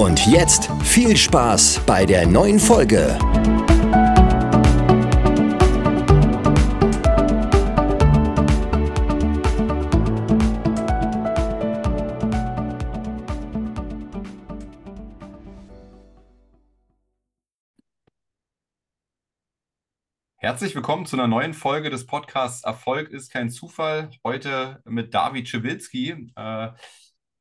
Und jetzt viel Spaß bei der neuen Folge. Herzlich willkommen zu einer neuen Folge des Podcasts Erfolg ist kein Zufall. Heute mit David Schibilski. Äh,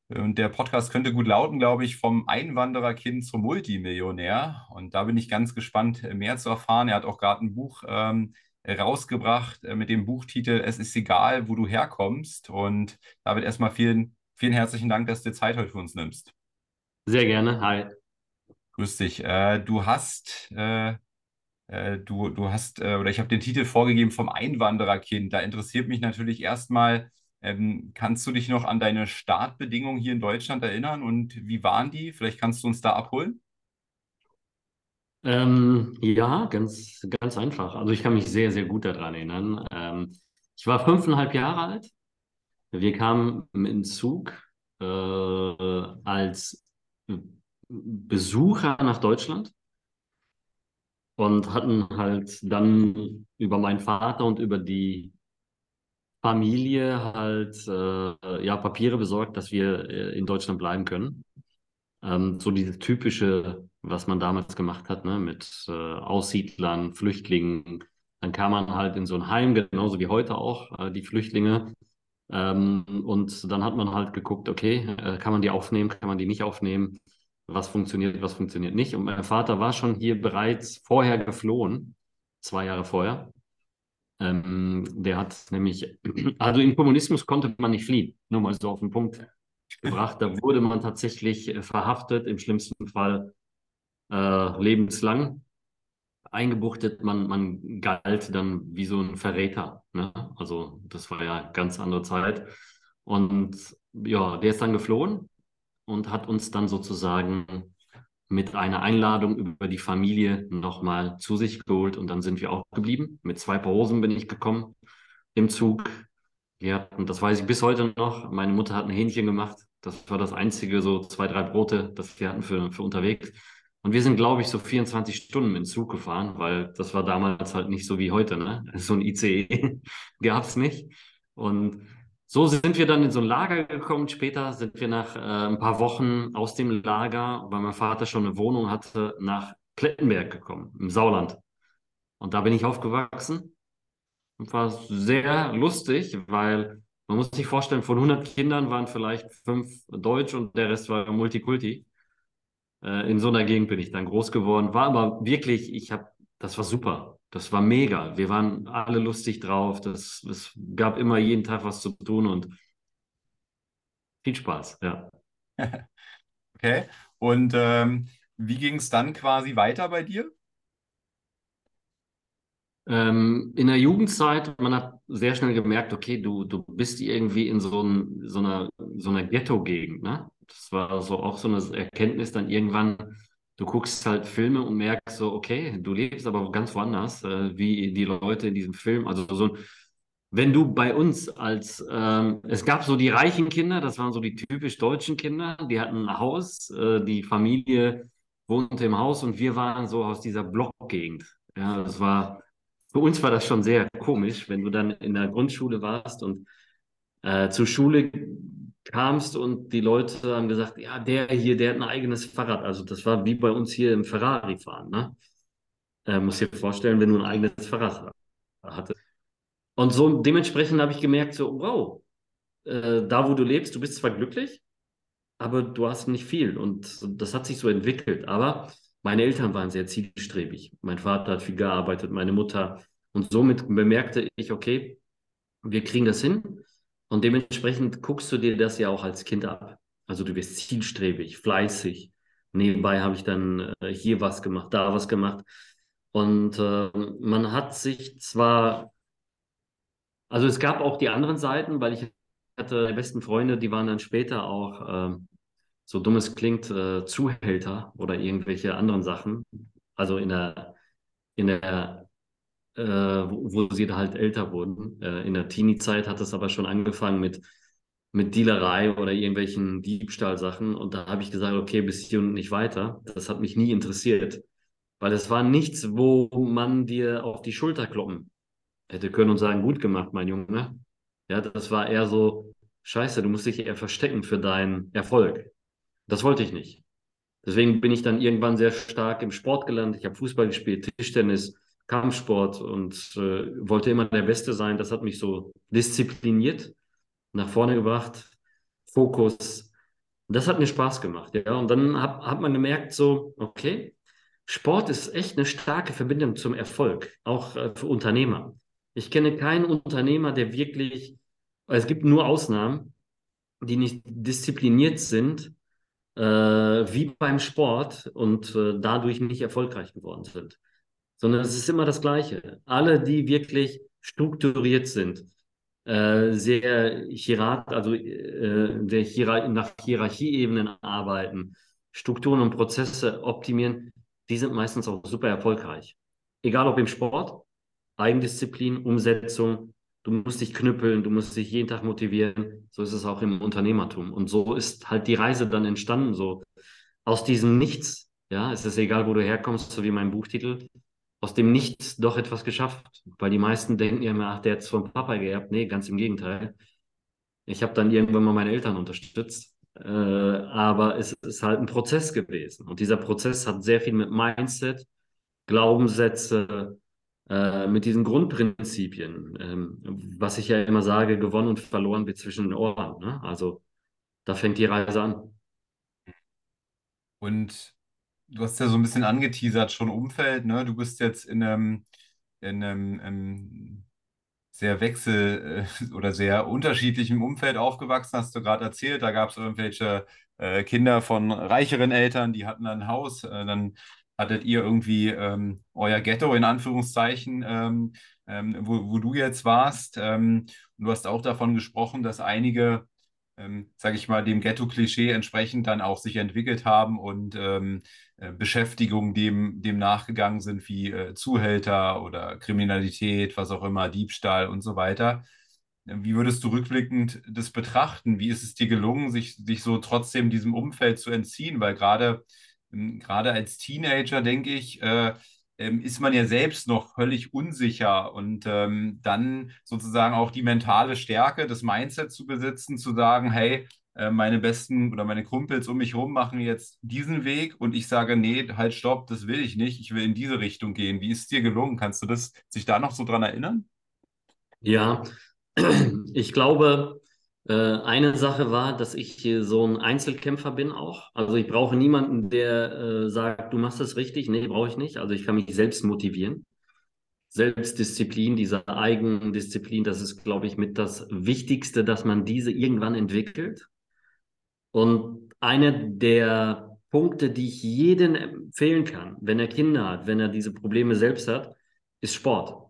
und der Podcast könnte gut lauten, glaube ich, vom Einwandererkind zum Multimillionär. Und da bin ich ganz gespannt, mehr zu erfahren. Er hat auch gerade ein Buch ähm, rausgebracht äh, mit dem Buchtitel Es ist egal, wo du herkommst. Und David, erstmal vielen, vielen herzlichen Dank, dass du dir Zeit heute für uns nimmst. Sehr gerne. Hi. Grüß dich. Äh, du hast äh, äh, du, du hast, äh, oder ich habe den Titel vorgegeben vom Einwandererkind. Da interessiert mich natürlich erstmal, ähm, kannst du dich noch an deine Startbedingungen hier in Deutschland erinnern und wie waren die? Vielleicht kannst du uns da abholen. Ähm, ja, ganz, ganz einfach. Also ich kann mich sehr, sehr gut daran erinnern. Ähm, ich war fünfeinhalb Jahre alt. Wir kamen im Zug äh, als Besucher nach Deutschland und hatten halt dann über meinen Vater und über die Familie halt äh, ja Papiere besorgt, dass wir äh, in Deutschland bleiben können. Ähm, so dieses typische, was man damals gemacht hat, ne, mit äh, Aussiedlern, Flüchtlingen. Dann kam man halt in so ein Heim, genauso wie heute auch, äh, die Flüchtlinge. Ähm, und dann hat man halt geguckt, okay, äh, kann man die aufnehmen, kann man die nicht aufnehmen? was funktioniert, was funktioniert nicht. Und mein Vater war schon hier bereits vorher geflohen, zwei Jahre vorher. Ähm, der hat nämlich, also im Kommunismus konnte man nicht fliehen, nur mal so auf den Punkt gebracht. Da wurde man tatsächlich äh, verhaftet, im schlimmsten Fall äh, lebenslang eingebuchtet. Man, man galt dann wie so ein Verräter. Ne? Also das war ja ganz andere Zeit. Und ja, der ist dann geflohen und hat uns dann sozusagen mit einer Einladung über die Familie nochmal zu sich geholt und dann sind wir auch geblieben. Mit zwei Paar Hosen bin ich gekommen im Zug. Ja, und das weiß ich bis heute noch. Meine Mutter hat ein Hähnchen gemacht. Das war das einzige, so zwei, drei Brote, das wir hatten für, für unterwegs. Und wir sind, glaube ich, so 24 Stunden im Zug gefahren, weil das war damals halt nicht so wie heute, ne? So ein ICE gab es nicht. Und so sind wir dann in so ein Lager gekommen. Später sind wir nach äh, ein paar Wochen aus dem Lager, weil mein Vater schon eine Wohnung hatte, nach Plettenberg gekommen, im Sauerland. Und da bin ich aufgewachsen und war sehr lustig, weil man muss sich vorstellen, von 100 Kindern waren vielleicht fünf Deutsch und der Rest war Multikulti. Äh, in so einer Gegend bin ich dann groß geworden, war aber wirklich, ich habe, das war super. Das war mega. Wir waren alle lustig drauf. Das, es gab immer jeden Tag was zu tun und viel Spaß, ja. okay. Und ähm, wie ging es dann quasi weiter bei dir? Ähm, in der Jugendzeit, man hat sehr schnell gemerkt, okay, du, du bist irgendwie in so, ein, so einer, so einer Ghetto-Gegend. Ne? Das war so auch so eine Erkenntnis dann irgendwann, du guckst halt Filme und merkst so, okay, du lebst aber ganz woanders, äh, wie die Leute in diesem Film. Also so wenn du bei uns als, ähm, es gab so die reichen Kinder, das waren so die typisch deutschen Kinder, die hatten ein Haus, äh, die Familie wohnte im Haus und wir waren so aus dieser Blockgegend. Ja, das war, für uns war das schon sehr komisch, wenn du dann in der Grundschule warst und äh, zur Schule kamst und die Leute haben gesagt, ja, der hier, der hat ein eigenes Fahrrad. Also das war wie bei uns hier im Ferrari fahren. Ne? Äh, muss dir vorstellen, wenn du ein eigenes Fahrrad hattest. Und so dementsprechend habe ich gemerkt, so, wow, äh, da wo du lebst, du bist zwar glücklich, aber du hast nicht viel. Und das hat sich so entwickelt. Aber meine Eltern waren sehr zielstrebig. Mein Vater hat viel gearbeitet, meine Mutter. Und somit bemerkte ich, okay, wir kriegen das hin. Und dementsprechend guckst du dir das ja auch als Kind ab. Also du wirst zielstrebig, fleißig. nebenbei habe ich dann äh, hier was gemacht, da was gemacht. Und äh, man hat sich zwar, also es gab auch die anderen Seiten, weil ich hatte die besten Freunde, die waren dann später auch, äh, so dumm es klingt, äh, Zuhälter oder irgendwelche anderen Sachen. Also in der, in der äh, wo, wo sie halt älter wurden. Äh, in der Teenie-Zeit hat es aber schon angefangen mit, mit Dealerei oder irgendwelchen Diebstahlsachen. Und da habe ich gesagt, okay, bis hier und nicht weiter. Das hat mich nie interessiert. Weil es war nichts, wo man dir auf die Schulter kloppen hätte können und sagen, gut gemacht, mein Junge. Ja, das war eher so, scheiße, du musst dich eher verstecken für deinen Erfolg. Das wollte ich nicht. Deswegen bin ich dann irgendwann sehr stark im Sport gelandet. Ich habe Fußball gespielt, Tischtennis, Kampfsport und äh, wollte immer der Beste sein. Das hat mich so diszipliniert, nach vorne gebracht, Fokus. Das hat mir Spaß gemacht. Ja? Und dann hat, hat man gemerkt, so, okay, Sport ist echt eine starke Verbindung zum Erfolg, auch äh, für Unternehmer. Ich kenne keinen Unternehmer, der wirklich, es gibt nur Ausnahmen, die nicht diszipliniert sind, äh, wie beim Sport und äh, dadurch nicht erfolgreich geworden sind sondern es ist immer das Gleiche. Alle, die wirklich strukturiert sind, äh, sehr hierat, also äh, der Hierar nach Hierarchieebenen arbeiten, Strukturen und Prozesse optimieren, die sind meistens auch super erfolgreich. Egal ob im Sport, Eigendisziplin, Umsetzung, du musst dich knüppeln, du musst dich jeden Tag motivieren. So ist es auch im Unternehmertum. Und so ist halt die Reise dann entstanden, so aus diesem Nichts. Ja, es ist egal, wo du herkommst, so wie mein Buchtitel aus dem Nichts doch etwas geschafft. Weil die meisten denken ja immer, ach, der hat es vom Papa geerbt. Nee, ganz im Gegenteil. Ich habe dann irgendwann mal meine Eltern unterstützt. Äh, aber es ist halt ein Prozess gewesen. Und dieser Prozess hat sehr viel mit Mindset, Glaubenssätze, äh, mit diesen Grundprinzipien, ähm, was ich ja immer sage, gewonnen und verloren wird zwischen den Ohren. Ne? Also da fängt die Reise an. Und du hast ja so ein bisschen angeteasert, schon Umfeld, ne? Du bist jetzt in einem, in einem, in einem sehr wechsel- äh, oder sehr unterschiedlichem Umfeld aufgewachsen, hast du gerade erzählt. Da gab es irgendwelche äh, Kinder von reicheren Eltern, die hatten ein Haus. Äh, dann hattet ihr irgendwie ähm, euer Ghetto in Anführungszeichen, ähm, ähm, wo, wo du jetzt warst. Ähm, und du hast auch davon gesprochen, dass einige ähm, sage ich mal, dem Ghetto-Klischee entsprechend dann auch sich entwickelt haben und ähm, äh, Beschäftigungen dem, dem nachgegangen sind, wie äh, Zuhälter oder Kriminalität, was auch immer, Diebstahl und so weiter. Wie würdest du rückblickend das betrachten? Wie ist es dir gelungen, sich, sich so trotzdem diesem Umfeld zu entziehen? Weil gerade, ähm, gerade als Teenager, denke ich, äh, ähm, ist man ja selbst noch völlig unsicher und ähm, dann sozusagen auch die mentale Stärke, das Mindset zu besitzen, zu sagen, hey, äh, meine besten oder meine Kumpels um mich herum machen jetzt diesen Weg und ich sage, nee, halt, stopp, das will ich nicht, ich will in diese Richtung gehen. Wie ist es dir gelungen? Kannst du das sich da noch so dran erinnern? Ja, ich glaube, eine Sache war, dass ich so ein Einzelkämpfer bin auch. Also ich brauche niemanden, der äh, sagt, du machst das richtig. Nee, brauche ich nicht. Also ich kann mich selbst motivieren. Selbstdisziplin, diese Eigendisziplin, das ist, glaube ich, mit das Wichtigste, dass man diese irgendwann entwickelt. Und einer der Punkte, die ich jedem empfehlen kann, wenn er Kinder hat, wenn er diese Probleme selbst hat, ist Sport.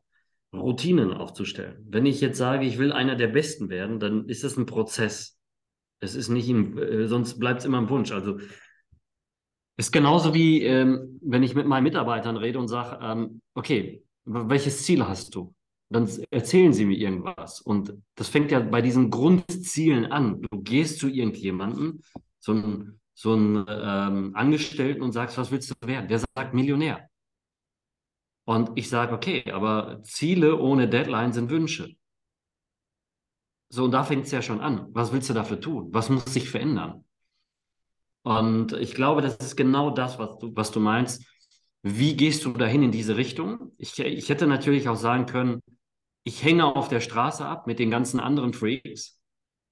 Routinen aufzustellen. Wenn ich jetzt sage, ich will einer der Besten werden, dann ist das ein Prozess. Es ist nicht, im, äh, sonst bleibt es immer ein Wunsch. Also ist genauso wie, ähm, wenn ich mit meinen Mitarbeitern rede und sage, ähm, okay, welches Ziel hast du? Dann erzählen sie mir irgendwas. Und das fängt ja bei diesen Grundzielen an. Du gehst zu irgendjemandem, so einen so ähm, Angestellten und sagst, was willst du werden? Der sagt Millionär. Und ich sage, okay, aber Ziele ohne Deadline sind Wünsche. So, und da fängt es ja schon an. Was willst du dafür tun? Was muss sich verändern? Und ich glaube, das ist genau das, was du, was du meinst. Wie gehst du dahin in diese Richtung? Ich, ich hätte natürlich auch sagen können, ich hänge auf der Straße ab mit den ganzen anderen Freaks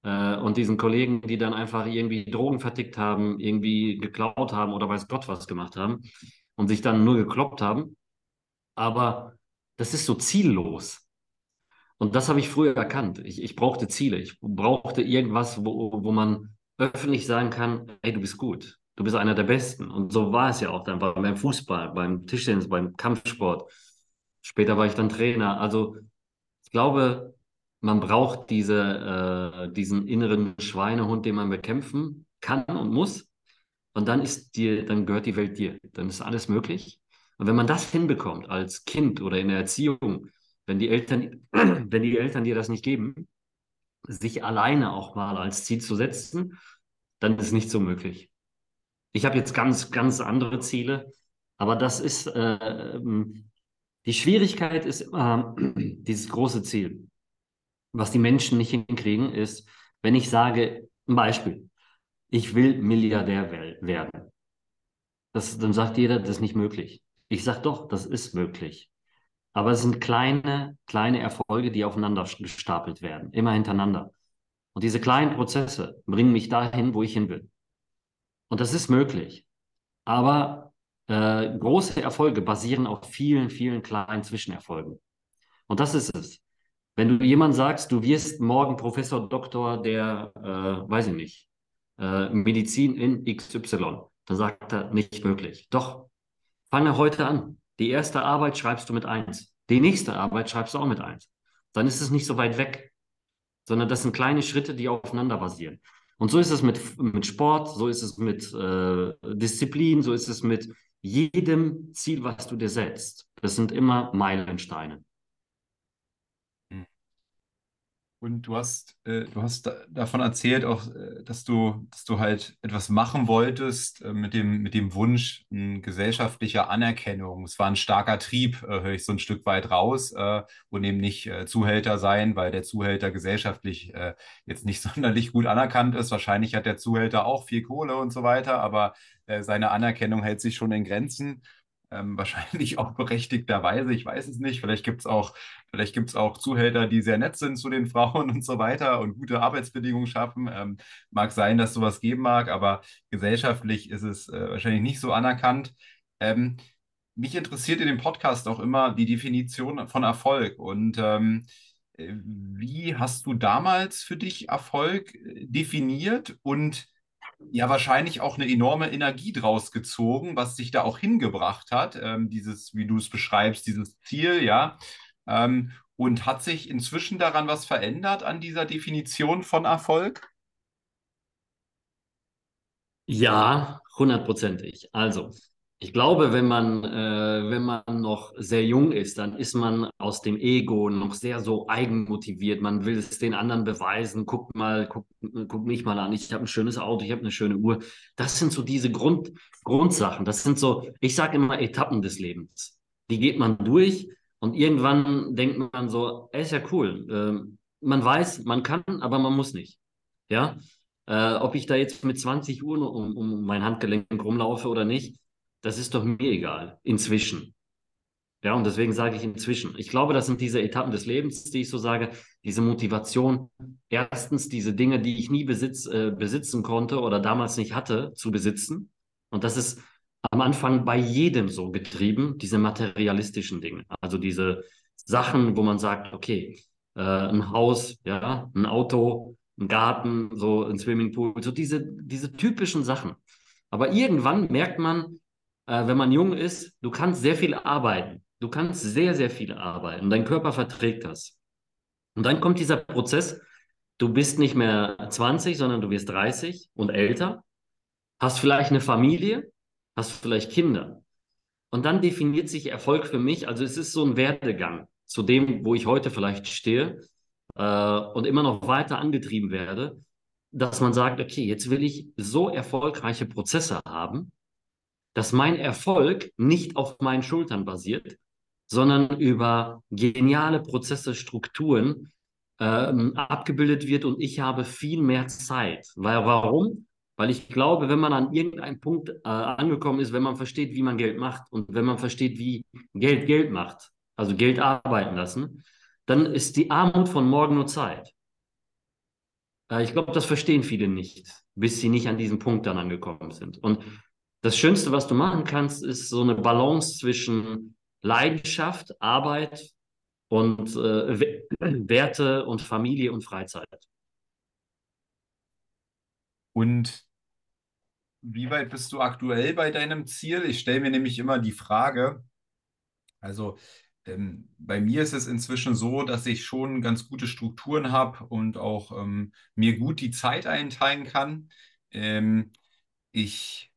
äh, und diesen Kollegen, die dann einfach irgendwie Drogen vertickt haben, irgendwie geklaut haben oder weiß Gott was gemacht haben und sich dann nur gekloppt haben aber das ist so ziellos. Und das habe ich früher erkannt. Ich, ich brauchte Ziele. Ich brauchte irgendwas, wo, wo man öffentlich sagen kann, hey, du bist gut. Du bist einer der Besten. Und so war es ja auch dann beim Fußball, beim Tischtennis, beim Kampfsport. Später war ich dann Trainer. Also ich glaube, man braucht diese, äh, diesen inneren Schweinehund, den man bekämpfen kann und muss. Und dann ist dir, dann gehört die Welt dir. Dann ist alles möglich. Und wenn man das hinbekommt als Kind oder in der Erziehung, wenn die Eltern, wenn die Eltern dir das nicht geben, sich alleine auch mal als Ziel zu setzen, dann ist nicht so möglich. Ich habe jetzt ganz, ganz andere Ziele, aber das ist, äh, die Schwierigkeit ist immer dieses große Ziel. Was die Menschen nicht hinkriegen, ist, wenn ich sage, ein Beispiel, ich will Milliardär werden. Das, dann sagt jeder, das ist nicht möglich. Ich sage doch, das ist möglich. Aber es sind kleine, kleine Erfolge, die aufeinander gestapelt werden, immer hintereinander. Und diese kleinen Prozesse bringen mich dahin, wo ich hin will. Und das ist möglich. Aber äh, große Erfolge basieren auf vielen, vielen kleinen Zwischenerfolgen. Und das ist es. Wenn du jemand sagst, du wirst morgen Professor Doktor der, äh, weiß ich nicht, äh, Medizin in XY, dann sagt er, nicht möglich. Doch, fange heute an. Die erste Arbeit schreibst du mit eins. Die nächste Arbeit schreibst du auch mit eins. Dann ist es nicht so weit weg, sondern das sind kleine Schritte, die aufeinander basieren. Und so ist es mit, mit Sport, so ist es mit äh, Disziplin, so ist es mit jedem Ziel, was du dir setzt. Das sind immer Meilensteine. Und du hast, äh, du hast da, davon erzählt auch, äh, dass du, dass du halt etwas machen wolltest äh, mit dem, mit dem Wunsch äh, gesellschaftlicher Anerkennung. Es war ein starker Trieb, äh, höre ich so ein Stück weit raus, äh, und eben nicht Zuhälter sein, weil der Zuhälter gesellschaftlich jetzt nicht sonderlich gut anerkannt ist. Wahrscheinlich hat der Zuhälter auch viel Kohle und so weiter, aber seine Anerkennung hält sich schon in Grenzen. Ähm, wahrscheinlich auch berechtigterweise, ich weiß es nicht. Vielleicht gibt es auch, vielleicht gibt's auch Zuhälter, die sehr nett sind zu den Frauen und so weiter und gute Arbeitsbedingungen schaffen. Ähm, mag sein, dass sowas geben mag, aber gesellschaftlich ist es äh, wahrscheinlich nicht so anerkannt. Ähm, mich interessiert in dem Podcast auch immer die Definition von Erfolg und ähm, äh, wie hast du damals für dich Erfolg äh, definiert und ja wahrscheinlich auch eine enorme Energie draus gezogen, was dich da auch hingebracht hat, ähm, dieses, wie du es beschreibst, dieses Ziel, ja. Ähm, und hat sich inzwischen daran was verändert an dieser Definition von Erfolg? Ja, hundertprozentig. Also, ich glaube, wenn man, äh, wenn man noch sehr jung ist, dann ist man aus dem Ego noch sehr so eigenmotiviert. Man will es den anderen beweisen. Guck mal, guck, guck mich mal an. Ich habe ein schönes Auto, ich habe eine schöne Uhr. Das sind so diese Grund, Grundsachen. Das sind so, ich sage immer Etappen des Lebens. Die geht man durch und irgendwann denkt man so, ey, ist ja cool. Ähm, man weiß, man kann, aber man muss nicht. Ja, äh, ob ich da jetzt mit 20 Uhr um, um mein Handgelenk rumlaufe oder nicht das ist doch mir egal, inzwischen. Ja, und deswegen sage ich inzwischen. Ich glaube, das sind diese Etappen des Lebens, die ich so sage, diese Motivation. Erstens, diese Dinge, die ich nie besitz, äh, besitzen konnte oder damals nicht hatte, zu besitzen. Und das ist am Anfang bei jedem so getrieben, diese materialistischen Dinge. Also diese Sachen, wo man sagt, okay, äh, ein Haus, ja, ein Auto, ein Garten, so ein Swimmingpool, so diese, diese typischen Sachen. Aber irgendwann merkt man, äh, wenn man jung ist, du kannst sehr viel arbeiten. Du kannst sehr, sehr viel arbeiten. Dein Körper verträgt das. Und dann kommt dieser Prozess, du bist nicht mehr 20, sondern du wirst 30 und älter, hast vielleicht eine Familie, hast vielleicht Kinder. Und dann definiert sich Erfolg für mich, also es ist so ein Werdegang zu dem, wo ich heute vielleicht stehe äh, und immer noch weiter angetrieben werde, dass man sagt, okay, jetzt will ich so erfolgreiche Prozesse haben, dass mein Erfolg nicht auf meinen Schultern basiert, sondern über geniale Prozesse, Strukturen ähm, abgebildet wird und ich habe viel mehr Zeit. Weil, warum? Weil ich glaube, wenn man an irgendeinem Punkt äh, angekommen ist, wenn man versteht, wie man Geld macht und wenn man versteht, wie Geld Geld macht, also Geld arbeiten lassen, dann ist die Armut von morgen nur Zeit. Äh, ich glaube, das verstehen viele nicht, bis sie nicht an diesem Punkt dann angekommen sind. Und das Schönste, was du machen kannst, ist so eine Balance zwischen Leidenschaft, Arbeit und äh, Werte und Familie und Freizeit. Und wie weit bist du aktuell bei deinem Ziel? Ich stelle mir nämlich immer die Frage, also ähm, bei mir ist es inzwischen so, dass ich schon ganz gute Strukturen habe und auch ähm, mir gut die Zeit einteilen kann. Ähm, ich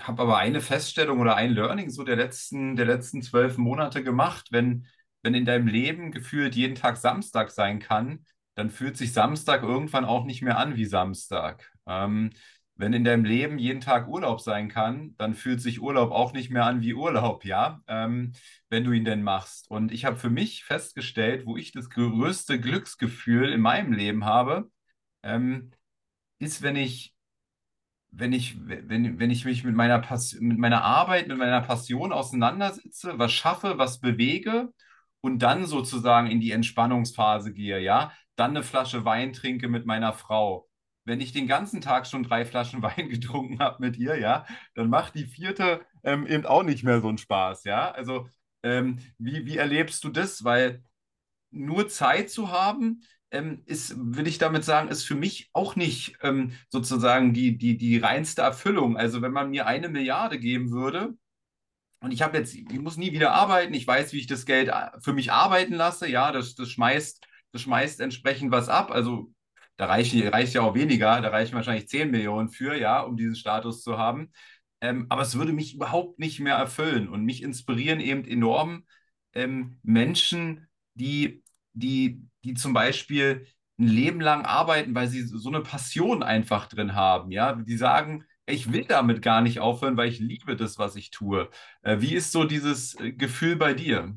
habe aber eine Feststellung oder ein Learning so der letzten, der letzten zwölf Monate gemacht. Wenn, wenn in deinem Leben gefühlt jeden Tag Samstag sein kann, dann fühlt sich Samstag irgendwann auch nicht mehr an wie Samstag. Ähm, wenn in deinem Leben jeden Tag Urlaub sein kann, dann fühlt sich Urlaub auch nicht mehr an wie Urlaub, ja, ähm, wenn du ihn denn machst. Und ich habe für mich festgestellt, wo ich das größte Glücksgefühl in meinem Leben habe, ähm, ist, wenn ich, wenn ich, wenn, wenn ich mich mit meiner, mit meiner Arbeit, mit meiner Passion auseinandersetze, was schaffe, was bewege und dann sozusagen in die Entspannungsphase gehe, ja, dann eine Flasche Wein trinke mit meiner Frau wenn ich den ganzen Tag schon drei Flaschen Wein getrunken habe mit ihr, ja, dann macht die vierte ähm, eben auch nicht mehr so einen Spaß, ja. Also, ähm, wie, wie erlebst du das? Weil nur Zeit zu haben, ähm, ist, will ich damit sagen, ist für mich auch nicht ähm, sozusagen die, die, die reinste Erfüllung. Also, wenn man mir eine Milliarde geben würde, und ich habe jetzt, ich muss nie wieder arbeiten, ich weiß, wie ich das Geld äh, für mich arbeiten lasse, ja, das, das schmeißt, das schmeißt entsprechend was ab. Also da reicht, reicht ja auch weniger, da reichen wahrscheinlich 10 Millionen für, ja, um diesen Status zu haben. Ähm, aber es würde mich überhaupt nicht mehr erfüllen und mich inspirieren eben enorm ähm, Menschen, die, die, die zum Beispiel ein Leben lang arbeiten, weil sie so eine Passion einfach drin haben, ja, die sagen, ich will damit gar nicht aufhören, weil ich liebe das, was ich tue. Äh, wie ist so dieses äh, Gefühl bei dir?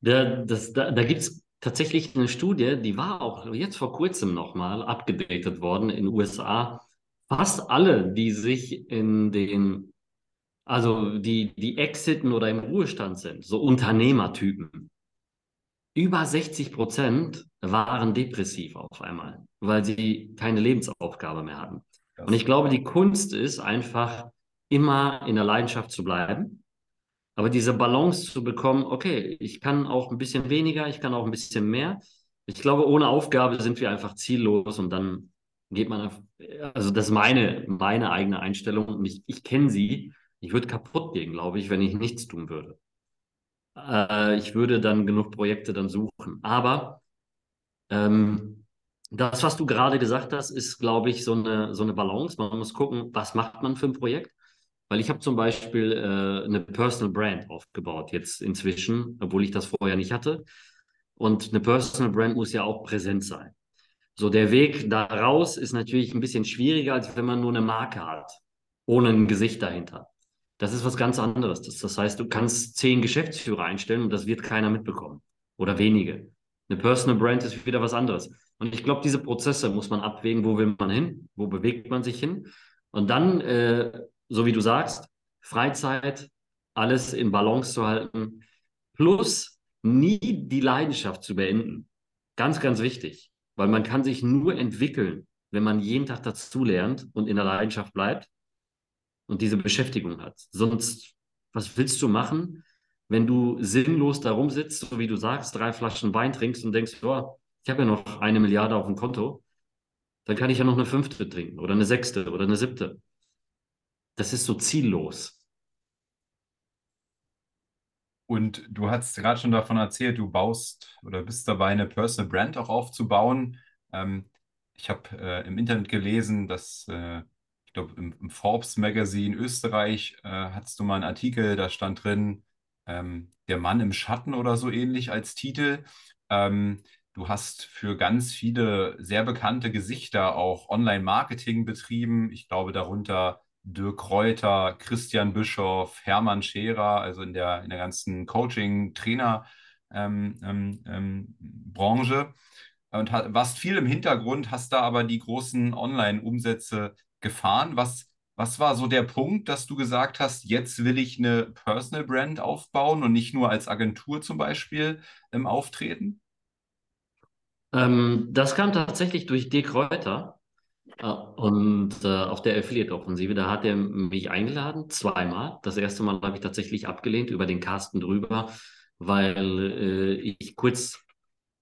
Da, da, da gibt es tatsächlich eine Studie, die war auch jetzt vor kurzem nochmal abgedatet worden in den USA. Fast alle, die sich in den, also die, die exiten oder im Ruhestand sind, so Unternehmertypen, über 60 Prozent waren depressiv auf einmal, weil sie keine Lebensaufgabe mehr hatten. Und ich glaube, die Kunst ist einfach immer in der Leidenschaft zu bleiben aber diese Balance zu bekommen, okay, ich kann auch ein bisschen weniger, ich kann auch ein bisschen mehr. Ich glaube, ohne Aufgabe sind wir einfach ziellos und dann geht man, auf, also das ist meine, meine eigene Einstellung und ich, ich kenne sie. Ich würde kaputt gehen, glaube ich, wenn ich nichts tun würde. Äh, ich würde dann genug Projekte dann suchen. Aber ähm, das, was du gerade gesagt hast, ist, glaube ich, so eine, so eine Balance. Man muss gucken, was macht man für ein Projekt weil ich habe zum Beispiel äh, eine Personal Brand aufgebaut jetzt inzwischen, obwohl ich das vorher nicht hatte. Und eine Personal Brand muss ja auch präsent sein. So, der Weg daraus ist natürlich ein bisschen schwieriger, als wenn man nur eine Marke hat, ohne ein Gesicht dahinter. Das ist was ganz anderes. Das, das heißt, du kannst zehn Geschäftsführer einstellen und das wird keiner mitbekommen. Oder wenige. Eine Personal Brand ist wieder was anderes. Und ich glaube, diese Prozesse muss man abwägen, wo will man hin, wo bewegt man sich hin. Und dann äh, so wie du sagst, Freizeit, alles in Balance zu halten, plus nie die Leidenschaft zu beenden. Ganz, ganz wichtig, weil man kann sich nur entwickeln, wenn man jeden Tag dazu lernt und in der Leidenschaft bleibt und diese Beschäftigung hat. Sonst, was willst du machen, wenn du sinnlos da rumsitzt, so wie du sagst, drei Flaschen Wein trinkst und denkst, oh, ich habe ja noch eine Milliarde auf dem Konto, dann kann ich ja noch eine fünfte trinken oder eine sechste oder eine siebte das ist so ziellos. Und du hast gerade schon davon erzählt, du baust oder bist dabei, eine Personal Brand auch aufzubauen. Ähm, ich habe äh, im Internet gelesen, dass äh, glaube, im, im, Forbes Magazine Österreich äh, hattest du mal einen Artikel, da stand drin, ähm, Der Mann im Schatten oder so ähnlich als Titel. Ähm, du hast für ganz viele sehr bekannte Gesichter auch Online-Marketing betrieben. Ich glaube, darunter Dirk Reuter, Christian Bischoff, Hermann Scherer, also in der, in der ganzen Coaching-Trainer-Branche ähm, ähm, ähm und warst viel im Hintergrund, hast da aber die großen Online-Umsätze gefahren. Was, was war so der Punkt, dass du gesagt hast, jetzt will ich eine Personal Brand aufbauen und nicht nur als Agentur zum Beispiel ähm, auftreten? Ähm, das kam tatsächlich durch Dirk Reuter. Und äh, auf der Affiliate-Offensive, da hat er mich eingeladen, zweimal. Das erste Mal habe ich tatsächlich abgelehnt über den Carsten drüber, weil äh, ich kurz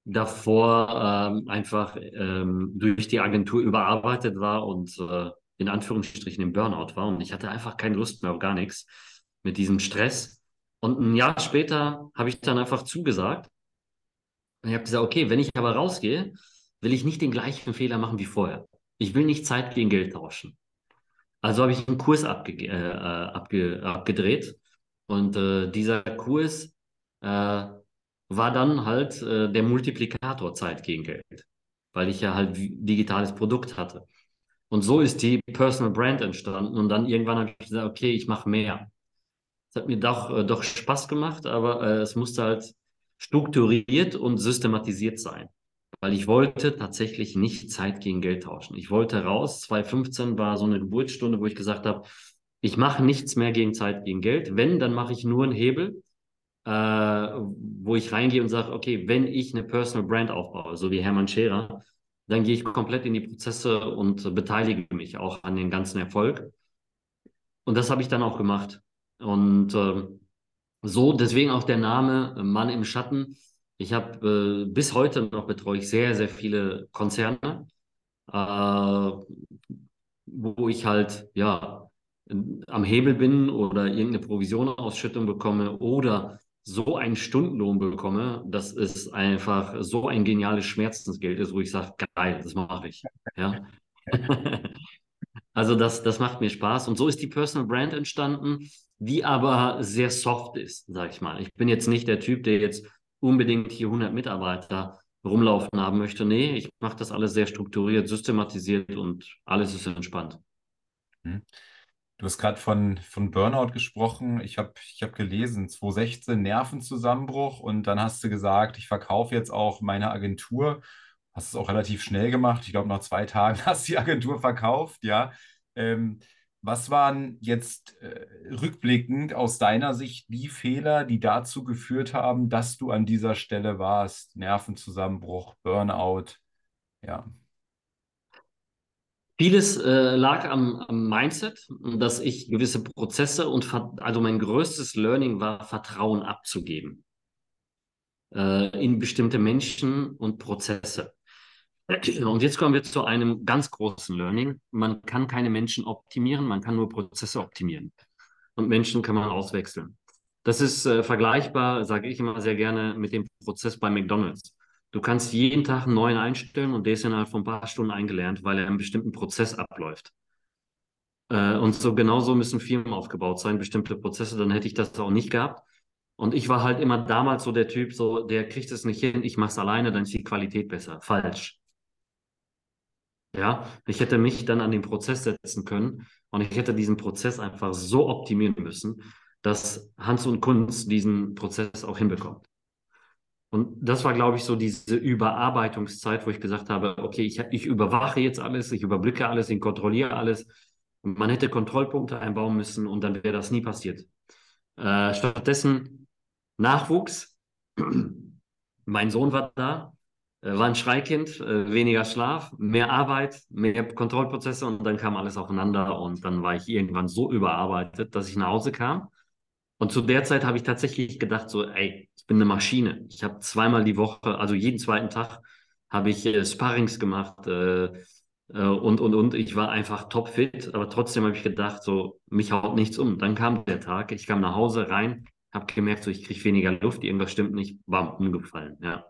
davor ähm, einfach ähm, durch die Agentur überarbeitet war und äh, in Anführungsstrichen im Burnout war und ich hatte einfach keine Lust mehr auf gar nichts mit diesem Stress. Und ein Jahr später habe ich dann einfach zugesagt. Und ich habe gesagt, okay, wenn ich aber rausgehe, will ich nicht den gleichen Fehler machen wie vorher. Ich will nicht Zeit gegen Geld tauschen. Also habe ich einen Kurs abge äh, abge abgedreht und äh, dieser Kurs äh, war dann halt äh, der Multiplikator Zeit gegen Geld, weil ich ja halt digitales Produkt hatte. Und so ist die Personal Brand entstanden. Und dann irgendwann habe ich gesagt, okay, ich mache mehr. Es hat mir doch, äh, doch Spaß gemacht, aber äh, es musste halt strukturiert und systematisiert sein. Weil ich wollte tatsächlich nicht Zeit gegen Geld tauschen. Ich wollte raus. 2015 war so eine Geburtsstunde, wo ich gesagt habe, ich mache nichts mehr gegen Zeit gegen Geld. Wenn, dann mache ich nur einen Hebel, äh, wo ich reingehe und sage, okay, wenn ich eine Personal Brand aufbaue, so wie Hermann Scherer, dann gehe ich komplett in die Prozesse und beteilige mich auch an den ganzen Erfolg. Und das habe ich dann auch gemacht. Und äh, so, deswegen auch der Name Mann im Schatten. Ich habe äh, bis heute noch betreue ich sehr, sehr viele Konzerne, äh, wo ich halt ja am Hebel bin oder irgendeine Provisionausschüttung bekomme oder so einen Stundenlohn bekomme, dass es einfach so ein geniales Schmerzensgeld ist, wo ich sage, geil, das mache ich. Ja. also das, das macht mir Spaß. Und so ist die Personal Brand entstanden, die aber sehr soft ist, sage ich mal. Ich bin jetzt nicht der Typ, der jetzt unbedingt hier 100 Mitarbeiter rumlaufen haben möchte. Nee, ich mache das alles sehr strukturiert, systematisiert und alles ist entspannt. Hm. Du hast gerade von, von Burnout gesprochen. Ich habe ich hab gelesen, 2016 Nervenzusammenbruch und dann hast du gesagt, ich verkaufe jetzt auch meine Agentur. Hast es auch relativ schnell gemacht. Ich glaube, nach zwei Tagen hast du die Agentur verkauft, ja. Ähm, was waren jetzt äh, rückblickend aus deiner Sicht die Fehler, die dazu geführt haben, dass du an dieser Stelle warst? Nervenzusammenbruch, Burnout, ja. Vieles äh, lag am, am, Mindset, dass ich gewisse Prozesse und also mein größtes Learning war, Vertrauen abzugeben äh, in bestimmte Menschen und Prozesse. Und jetzt kommen wir zu einem ganz großen Learning. Man kann keine Menschen optimieren, man kann nur Prozesse optimieren. Und Menschen kann man auswechseln. Das ist äh, vergleichbar, sage ich immer sehr gerne, mit dem Prozess bei McDonald's. Du kannst jeden Tag einen neuen einstellen und der ist innerhalb von ein paar Stunden eingelernt, weil er einen bestimmten Prozess abläuft. Äh, und so genauso müssen Firmen aufgebaut sein, bestimmte Prozesse, dann hätte ich das auch nicht gehabt. Und ich war halt immer damals so der Typ, so, der kriegt es nicht hin, ich mache es alleine, dann ist die Qualität besser. Falsch. Ja, ich hätte mich dann an den Prozess setzen können und ich hätte diesen Prozess einfach so optimieren müssen, dass Hans und Kunz diesen Prozess auch hinbekommt. Und das war, glaube ich, so diese Überarbeitungszeit, wo ich gesagt habe, okay, ich, ich überwache jetzt alles, ich überblicke alles, ich kontrolliere alles. Man hätte Kontrollpunkte einbauen müssen und dann wäre das nie passiert. Äh, stattdessen Nachwuchs. mein Sohn war da, äh, war ein Schreikind, äh, weniger Schlaf, mehr Arbeit, mehr Kontrollprozesse und dann kam alles aufeinander und dann war ich irgendwann so überarbeitet, dass ich nach Hause kam. Und zu der Zeit habe ich tatsächlich gedacht, so, ey, ich bin eine Maschine. Ich habe zweimal die Woche, also jeden zweiten Tag, habe ich äh, Sparrings gemacht äh, äh, und, und, und. Ich war einfach topfit, aber trotzdem habe ich gedacht, so, mich haut nichts um. Dann kam der Tag, ich kam nach Hause rein, habe gemerkt, so, ich kriege weniger Luft, irgendwas stimmt nicht, bam, umgefallen, ja.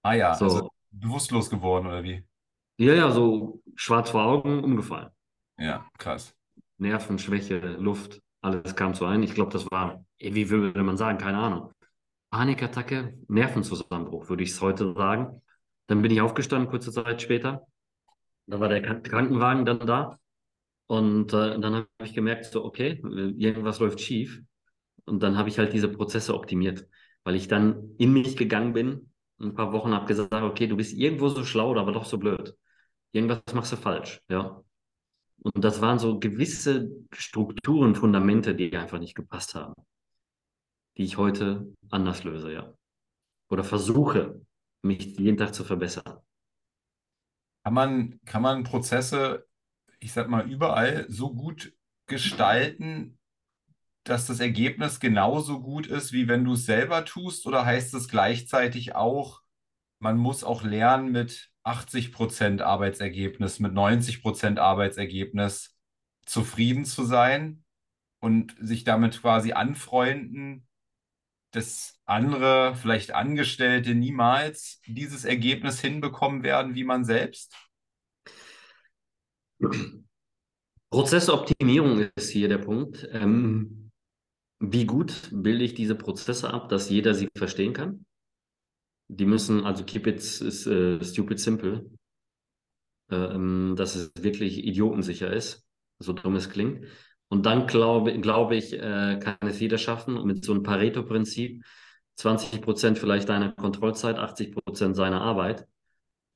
Ah ja, so. also bewusstlos geworden oder wie? Ja, ja, so schwarz vor Augen, umgefallen. Ja, krass. Nervenschwäche, Luft, alles kam zu ein. Ich glaube, das war, wie würde man sagen, keine Ahnung. Panikattacke, Nervenzusammenbruch, würde ich es heute sagen. Dann bin ich aufgestanden, kurze Zeit später. Da war der Krankenwagen dann da. Und äh, dann habe ich gemerkt, so, okay, irgendwas läuft schief. Und dann habe ich halt diese Prozesse optimiert, weil ich dann in mich gegangen bin. Ein paar Wochen habe gesagt, okay, du bist irgendwo so schlau, aber doch so blöd. Irgendwas machst du falsch, ja. Und das waren so gewisse Strukturen, Fundamente, die einfach nicht gepasst haben, die ich heute anders löse, ja. Oder versuche, mich jeden Tag zu verbessern. Kann man, kann man Prozesse, ich sag mal, überall so gut gestalten, dass das Ergebnis genauso gut ist, wie wenn du es selber tust? Oder heißt es gleichzeitig auch, man muss auch lernen, mit 80 Prozent Arbeitsergebnis, mit 90 Prozent Arbeitsergebnis zufrieden zu sein und sich damit quasi anfreunden, dass andere, vielleicht Angestellte, niemals dieses Ergebnis hinbekommen werden wie man selbst? Prozessoptimierung ist hier der Punkt. Ähm, wie gut bilde ich diese Prozesse ab, dass jeder sie verstehen kann? Die müssen, also keep it is, uh, stupid simple, ähm, dass es wirklich idiotensicher ist, so dumm es klingt. Und dann glaube, glaube ich, äh, kann es jeder schaffen mit so einem Pareto-Prinzip 20 Prozent vielleicht deiner Kontrollzeit, 80 Prozent seiner Arbeit,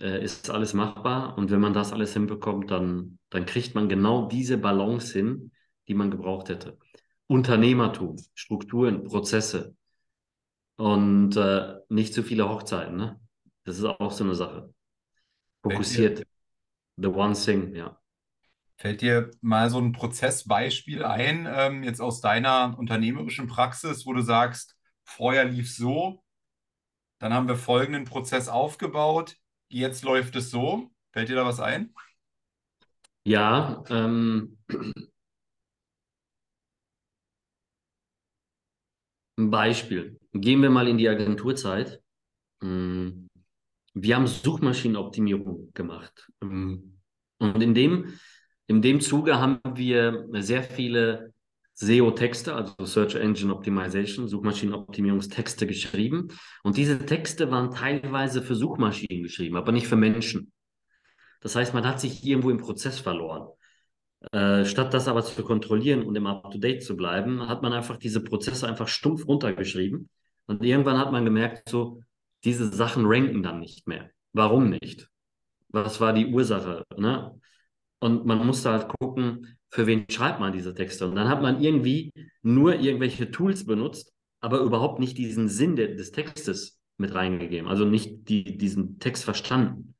äh, ist alles machbar. Und wenn man das alles hinbekommt, dann, dann kriegt man genau diese Balance hin, die man gebraucht hätte. Unternehmertum, Strukturen, Prozesse und äh, nicht zu viele Hochzeiten. Ne? Das ist auch so eine Sache. Fokussiert. The one thing, ja. Fällt dir mal so ein Prozessbeispiel ein, ähm, jetzt aus deiner unternehmerischen Praxis, wo du sagst, vorher lief es so, dann haben wir folgenden Prozess aufgebaut, jetzt läuft es so. Fällt dir da was ein? Ja, ähm, ein Beispiel. Gehen wir mal in die Agenturzeit. Hm, wir haben Suchmaschinenoptimierung gemacht. Hm, und in dem in dem Zuge haben wir sehr viele SEO-Texte, also Search Engine Optimization, Suchmaschinenoptimierungstexte geschrieben. Und diese Texte waren teilweise für Suchmaschinen geschrieben, aber nicht für Menschen. Das heißt, man hat sich irgendwo im Prozess verloren. Äh, statt das aber zu kontrollieren und im Up-to-Date zu bleiben, hat man einfach diese Prozesse einfach stumpf runtergeschrieben. Und irgendwann hat man gemerkt, so, diese Sachen ranken dann nicht mehr. Warum nicht? Was war die Ursache? Ne? Und man musste halt gucken, für wen schreibt man diese Texte. Und dann hat man irgendwie nur irgendwelche Tools benutzt, aber überhaupt nicht diesen Sinn de des Textes mit reingegeben, also nicht die, diesen Text verstanden.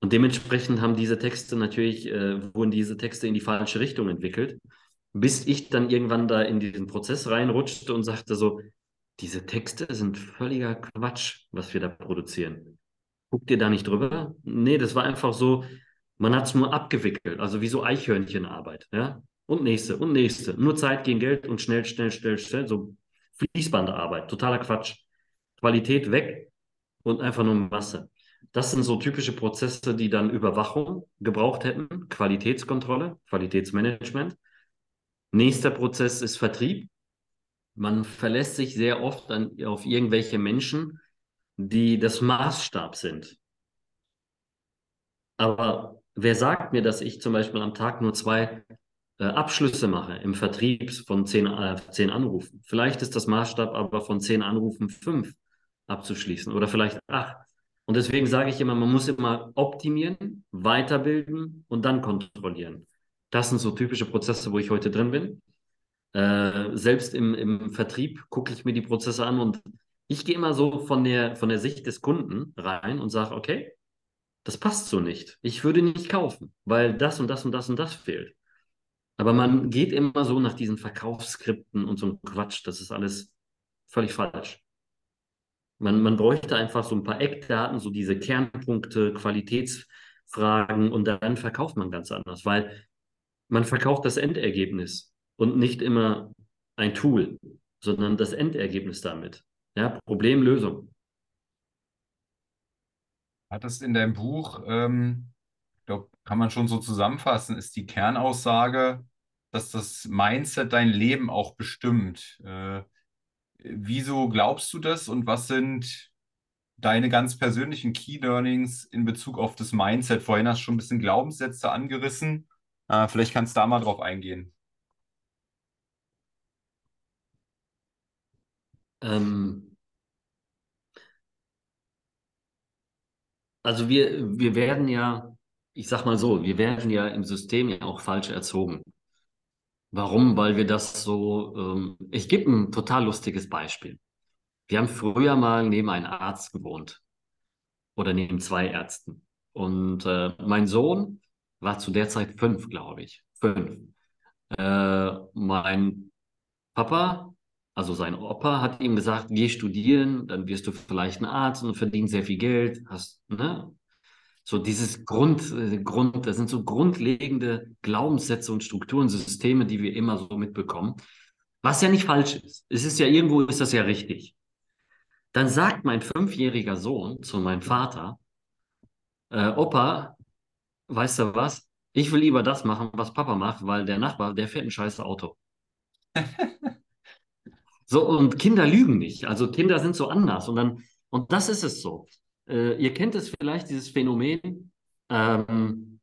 Und dementsprechend haben diese Texte natürlich, äh, wurden diese Texte in die falsche Richtung entwickelt, bis ich dann irgendwann da in diesen Prozess reinrutschte und sagte so, diese Texte sind völliger Quatsch, was wir da produzieren. Guckt ihr da nicht drüber? Nee, das war einfach so, man hat es nur abgewickelt, also wie so Eichhörnchenarbeit, ja. Und nächste und nächste. Nur Zeit gegen Geld und schnell, schnell, schnell, schnell. So Fließbandarbeit, totaler Quatsch. Qualität weg und einfach nur Masse. Das sind so typische Prozesse, die dann Überwachung gebraucht hätten, Qualitätskontrolle, Qualitätsmanagement. Nächster Prozess ist Vertrieb. Man verlässt sich sehr oft an, auf irgendwelche Menschen, die das Maßstab sind. Aber wer sagt mir, dass ich zum Beispiel am Tag nur zwei äh, Abschlüsse mache im Vertrieb von zehn, äh, zehn Anrufen? Vielleicht ist das Maßstab aber von zehn Anrufen fünf abzuschließen oder vielleicht acht. Und deswegen sage ich immer, man muss immer optimieren, weiterbilden und dann kontrollieren. Das sind so typische Prozesse, wo ich heute drin bin. Äh, selbst im, im Vertrieb gucke ich mir die Prozesse an und ich gehe immer so von der, von der Sicht des Kunden rein und sage, okay, das passt so nicht. Ich würde nicht kaufen, weil das und das und das und das fehlt. Aber man geht immer so nach diesen Verkaufsskripten und so einem Quatsch. Das ist alles völlig falsch. Man, man bräuchte einfach so ein paar Eckdaten, so diese Kernpunkte, Qualitätsfragen und dann verkauft man ganz anders, weil man verkauft das Endergebnis und nicht immer ein Tool, sondern das Endergebnis damit. Ja, Problemlösung hattest in deinem Buch, ähm, ich glaube, kann man schon so zusammenfassen, ist die Kernaussage, dass das Mindset dein Leben auch bestimmt. Äh, wieso glaubst du das und was sind deine ganz persönlichen Key Learnings in Bezug auf das Mindset? Vorhin hast du schon ein bisschen Glaubenssätze angerissen. Äh, vielleicht kannst du da mal drauf eingehen. Ähm, Also wir, wir werden ja, ich sag mal so, wir werden ja im System ja auch falsch erzogen. Warum? Weil wir das so, ähm, ich gebe ein total lustiges Beispiel. Wir haben früher mal neben einem Arzt gewohnt oder neben zwei Ärzten. Und äh, mein Sohn war zu der Zeit fünf, glaube ich. Fünf. Äh, mein Papa also sein Opa hat ihm gesagt, geh studieren, dann wirst du vielleicht ein Arzt und verdienst sehr viel Geld. Hast, ne? So dieses Grund, äh, Grund, das sind so grundlegende Glaubenssätze und Strukturen, Systeme, die wir immer so mitbekommen. Was ja nicht falsch ist. Es ist ja irgendwo, ist das ja richtig. Dann sagt mein fünfjähriger Sohn zu meinem Vater, äh, Opa, weißt du was? Ich will lieber das machen, was Papa macht, weil der Nachbar, der fährt ein scheiß Auto. so, und Kinder lügen nicht. Also Kinder sind so anders. Und dann, und das ist es so. Äh, ihr kennt es vielleicht, dieses Phänomen, ähm,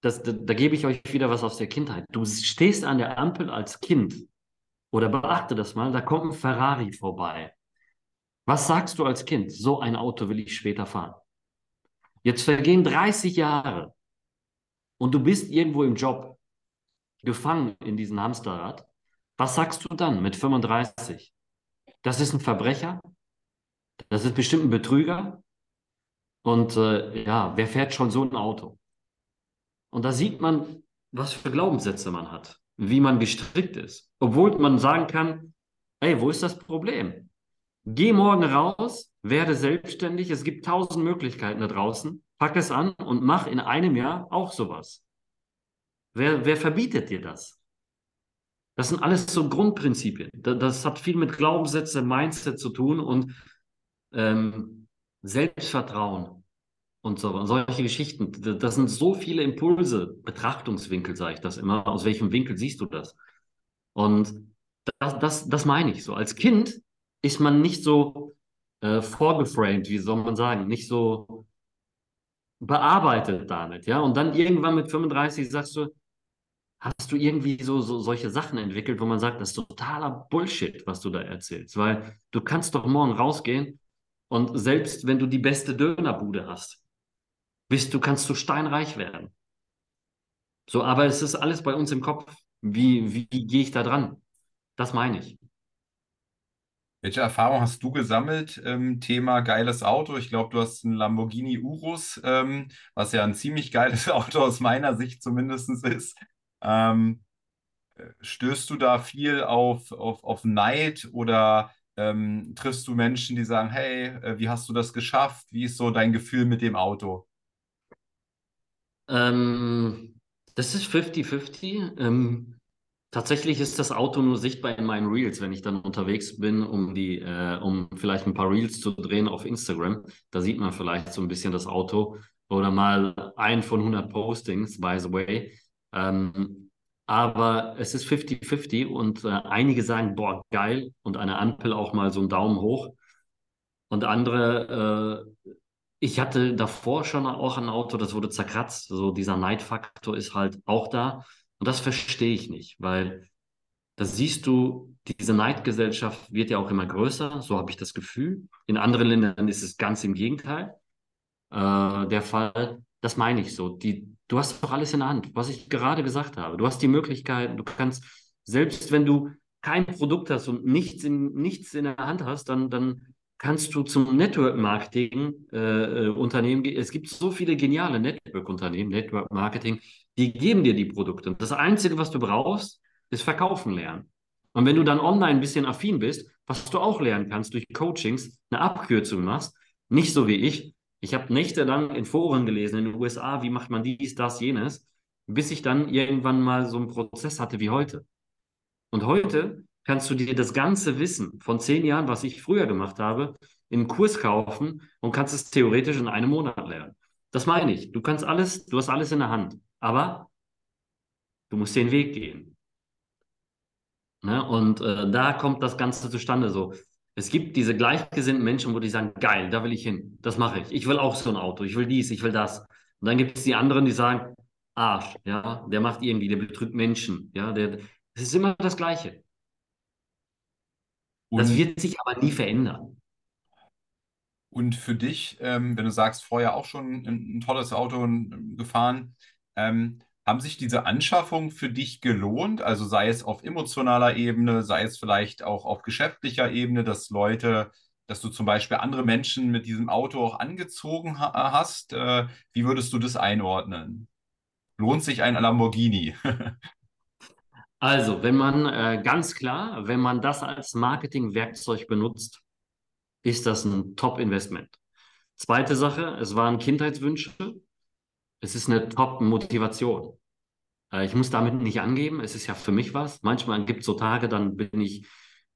das, da, da gebe ich euch wieder was aus der Kindheit. Du stehst an der Ampel als Kind oder beachte das mal, da kommt ein Ferrari vorbei. Was sagst du als Kind? So ein Auto will ich später fahren. Jetzt vergehen 30 Jahre und du bist irgendwo im Job, gefangen in diesem Hamsterrad. Was sagst du dann mit 35? Das ist ein Verbrecher? Das ist bestimmt ein Betrüger? Und äh, ja, wer fährt schon so ein Auto? Und da sieht man, was für Glaubenssätze man hat, wie man gestrickt ist. Obwohl man sagen kann, ey, wo ist das Problem? Geh morgen raus, werde selbstständig, es gibt tausend Möglichkeiten da draußen, pack es an und mach in einem Jahr auch sowas. Wer, wer verbietet dir das? Das sind alles so Grundprinzipien. Das, hat viel mit Glaubenssätze, Mindset zu tun und ähm, Selbstvertrauen und so, solche Geschichten. Das sind so viele Impulse, Betrachtungswinkel, sage ich das immer. Aus welchem Winkel siehst du das? Und das, das, das meine ich so. Als Kind ist man nicht so äh, vorgeframed, wie soll man sagen, nicht so bearbeitet damit, ja. Und dann irgendwann mit 35 sagst du, hast du irgendwie so, so solche Sachen entwickelt, wo man sagt, das ist totaler Bullshit, was du da erzählst, weil du kannst doch morgen rausgehen und selbst wenn du die beste Dönerbude hast, bist du, kannst du steinreich werden. So, aber es ist alles bei uns im Kopf. Wie, wie, wie gehe ich da dran? Das meine ich. Welche Erfahrung hast du gesammelt im Thema geiles Auto? Ich glaube, du hast einen Lamborghini Urus, ähm, was ja ein ziemlich geiles Auto aus meiner Sicht zumindest ist. Ähm, stößt du da viel auf, auf, auf Neid oder ähm, triffst du Menschen, die sagen, hey, äh, wie hast du das geschafft? Wie ist so dein Gefühl mit dem Auto? Ähm, das ist 50-50. Ähm, tatsächlich ist das Auto nur sichtbar in meinen Reels, wenn ich dann unterwegs bin, um die, äh, um vielleicht ein paar Reels zu drehen auf Instagram. Da sieht man vielleicht so ein bisschen das Auto oder mal ein von 100 Postings, by the way. Ähm, aber es ist 50-50 und äh, einige sagen, boah, geil, und eine Ampel auch mal so einen Daumen hoch. Und andere, äh, ich hatte davor schon auch ein Auto, das wurde zerkratzt. So dieser Neidfaktor ist halt auch da. Und das verstehe ich nicht, weil das siehst du, diese Neidgesellschaft wird ja auch immer größer, so habe ich das Gefühl. In anderen Ländern ist es ganz im Gegenteil äh, der Fall. Das meine ich so. Die, du hast doch alles in der Hand, was ich gerade gesagt habe. Du hast die Möglichkeiten, du kannst, selbst wenn du kein Produkt hast und nichts in, nichts in der Hand hast, dann, dann kannst du zum Network-Marketing-Unternehmen äh, gehen. Es gibt so viele geniale Network-Unternehmen, Network-Marketing, die geben dir die Produkte. Das Einzige, was du brauchst, ist verkaufen lernen. Und wenn du dann online ein bisschen affin bist, was du auch lernen kannst durch Coachings, eine Abkürzung machst, nicht so wie ich, ich habe nächtelang in Foren gelesen in den USA, wie macht man dies, das, jenes, bis ich dann irgendwann mal so einen Prozess hatte wie heute. Und heute kannst du dir das ganze Wissen von zehn Jahren, was ich früher gemacht habe, in einen Kurs kaufen und kannst es theoretisch in einem Monat lernen. Das meine ich. Du kannst alles, du hast alles in der Hand. Aber du musst den Weg gehen. Ne? Und äh, da kommt das Ganze zustande so. Es gibt diese gleichgesinnten Menschen, wo die sagen, geil, da will ich hin, das mache ich. Ich will auch so ein Auto, ich will dies, ich will das. Und dann gibt es die anderen, die sagen, Arsch, ja, der macht irgendwie, der betrügt Menschen, ja, der, es ist immer das Gleiche. Und, das wird sich aber nie verändern. Und für dich, ähm, wenn du sagst, vorher auch schon ein, ein tolles Auto gefahren, ähm, haben sich diese Anschaffungen für dich gelohnt? Also sei es auf emotionaler Ebene, sei es vielleicht auch auf geschäftlicher Ebene, dass Leute, dass du zum Beispiel andere Menschen mit diesem Auto auch angezogen ha hast. Äh, wie würdest du das einordnen? Lohnt sich ein Lamborghini? also, wenn man äh, ganz klar, wenn man das als Marketingwerkzeug benutzt, ist das ein Top-Investment. Zweite Sache, es waren Kindheitswünsche es ist eine Top-Motivation. Äh, ich muss damit nicht angeben, es ist ja für mich was. Manchmal gibt es so Tage, dann bin ich,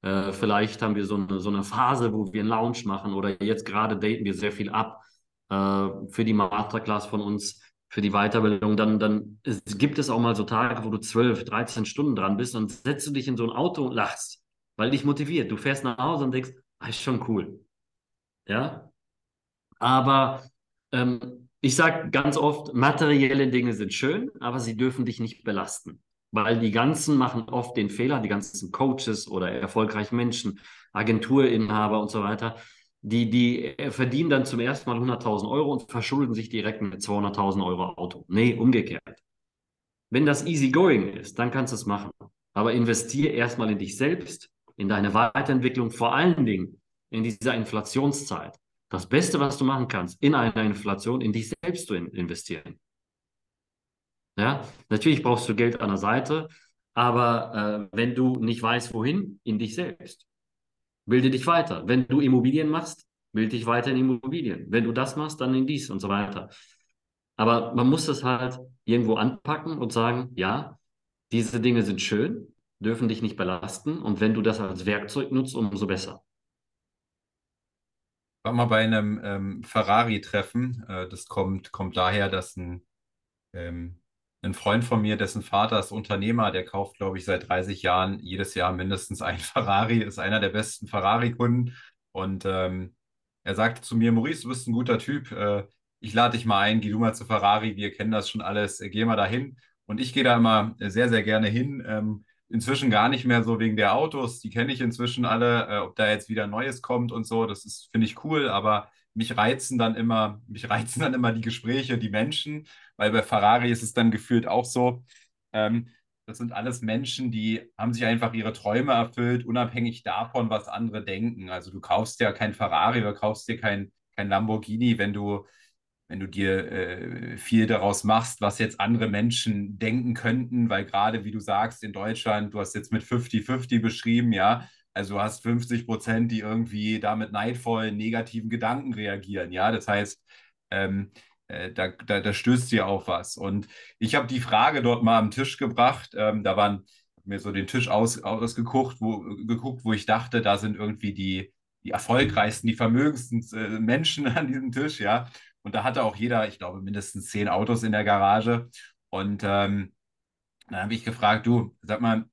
äh, vielleicht haben wir so eine, so eine Phase, wo wir einen Lounge machen oder jetzt gerade daten wir sehr viel ab äh, für die Masterclass von uns, für die Weiterbildung. Dann, dann es, gibt es auch mal so Tage, wo du 12, 13 Stunden dran bist und setzt du dich in so ein Auto und lachst, weil dich motiviert. Du fährst nach Hause und denkst, ah, ist schon cool. Ja, aber ähm, ich sage ganz oft, materielle Dinge sind schön, aber sie dürfen dich nicht belasten. Weil die ganzen machen oft den Fehler, die ganzen Coaches oder erfolgreichen Menschen, Agenturinhaber und so weiter, die, die verdienen dann zum ersten Mal 100.000 Euro und verschulden sich direkt mit 200.000 Euro Auto. Nee, umgekehrt. Wenn das easy going ist, dann kannst du es machen. Aber investiere erstmal in dich selbst, in deine Weiterentwicklung, vor allen Dingen in dieser Inflationszeit das Beste, was du machen kannst, in einer Inflation, in dich selbst zu investieren. Ja, natürlich brauchst du Geld an der Seite, aber äh, wenn du nicht weißt, wohin, in dich selbst. Bilde dich weiter. Wenn du Immobilien machst, bilde dich weiter in Immobilien. Wenn du das machst, dann in dies und so weiter. Aber man muss das halt irgendwo anpacken und sagen, ja, diese Dinge sind schön, dürfen dich nicht belasten und wenn du das als Werkzeug nutzt, umso besser war mal bei einem ähm, Ferrari-Treffen. Äh, das kommt, kommt daher, dass ein, ähm, ein Freund von mir, dessen Vater ist Unternehmer, der kauft, glaube ich, seit 30 Jahren jedes Jahr mindestens ein Ferrari, ist einer der besten Ferrari-Kunden. Und ähm, er sagte zu mir, Maurice, du bist ein guter Typ. Äh, ich lade dich mal ein, geh du mal zu Ferrari, wir kennen das schon alles, äh, geh mal dahin. Und ich gehe da immer sehr, sehr gerne hin. Ähm, inzwischen gar nicht mehr so wegen der Autos. Die kenne ich inzwischen alle. Äh, ob da jetzt wieder Neues kommt und so, das ist, finde ich cool, aber mich reizen dann immer, mich reizen dann immer die Gespräche, die Menschen, weil bei Ferrari ist es dann gefühlt auch so. Ähm, das sind alles Menschen, die haben sich einfach ihre Träume erfüllt, unabhängig davon, was andere denken. Also du kaufst ja kein Ferrari oder kaufst dir kein, kein Lamborghini, wenn du wenn du dir äh, viel daraus machst, was jetzt andere Menschen denken könnten, weil gerade, wie du sagst, in Deutschland, du hast jetzt mit 50-50 beschrieben, ja, also du hast 50 Prozent, die irgendwie da mit neidvollen, negativen Gedanken reagieren, ja, das heißt, ähm, äh, da, da, da stößt dir auf was. Und ich habe die Frage dort mal am Tisch gebracht, ähm, da waren mir so den Tisch aus, ausgeguckt, wo, geguckt, wo ich dachte, da sind irgendwie die, die erfolgreichsten, die vermögendsten äh, Menschen an diesem Tisch, ja. Und da hatte auch jeder, ich glaube, mindestens zehn Autos in der Garage. Und ähm, dann habe ich gefragt, du, sag mal,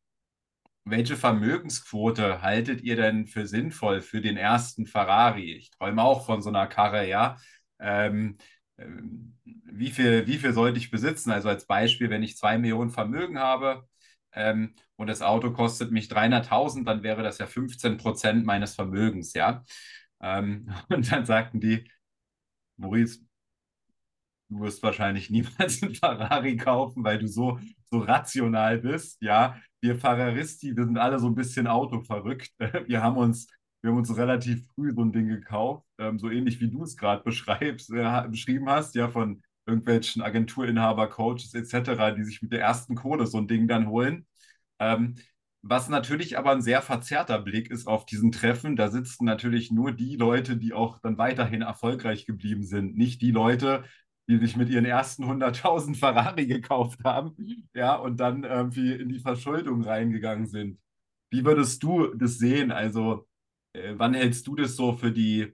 welche Vermögensquote haltet ihr denn für sinnvoll für den ersten Ferrari? Ich träume auch von so einer Karre, ja. Ähm, ähm, wie viel, wie viel sollte ich besitzen? Also als Beispiel, wenn ich zwei Millionen Vermögen habe ähm, und das Auto kostet mich 300.000, dann wäre das ja 15 Prozent meines Vermögens, ja. Ähm, und dann sagten die, Maurice, du wirst wahrscheinlich niemals einen Ferrari kaufen, weil du so, so rational bist. Ja, wir Ferraristi, wir sind alle so ein bisschen autoverrückt. Wir haben uns, wir haben uns relativ früh so ein Ding gekauft, ähm, so ähnlich wie du es gerade beschreibst, äh, beschrieben hast, ja, von irgendwelchen Agenturinhaber, Coaches etc., die sich mit der ersten Kohle so ein Ding dann holen. Ähm, was natürlich aber ein sehr verzerrter Blick ist auf diesen Treffen. Da sitzen natürlich nur die Leute, die auch dann weiterhin erfolgreich geblieben sind. Nicht die Leute, die sich mit ihren ersten 100.000 Ferrari gekauft haben, ja, und dann irgendwie in die Verschuldung reingegangen sind. Wie würdest du das sehen? Also, äh, wann hältst du das so für die,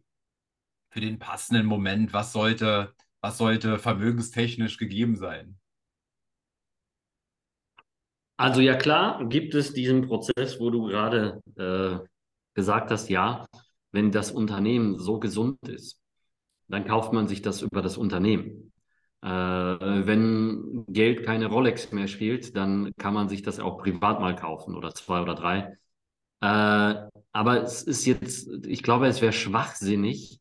für den passenden Moment? Was sollte, was sollte vermögenstechnisch gegeben sein? Also ja klar, gibt es diesen Prozess, wo du gerade äh, gesagt hast, ja, wenn das Unternehmen so gesund ist, dann kauft man sich das über das Unternehmen. Äh, wenn Geld keine Rolex mehr spielt, dann kann man sich das auch privat mal kaufen oder zwei oder drei. Äh, aber es ist jetzt, ich glaube, es wäre schwachsinnig,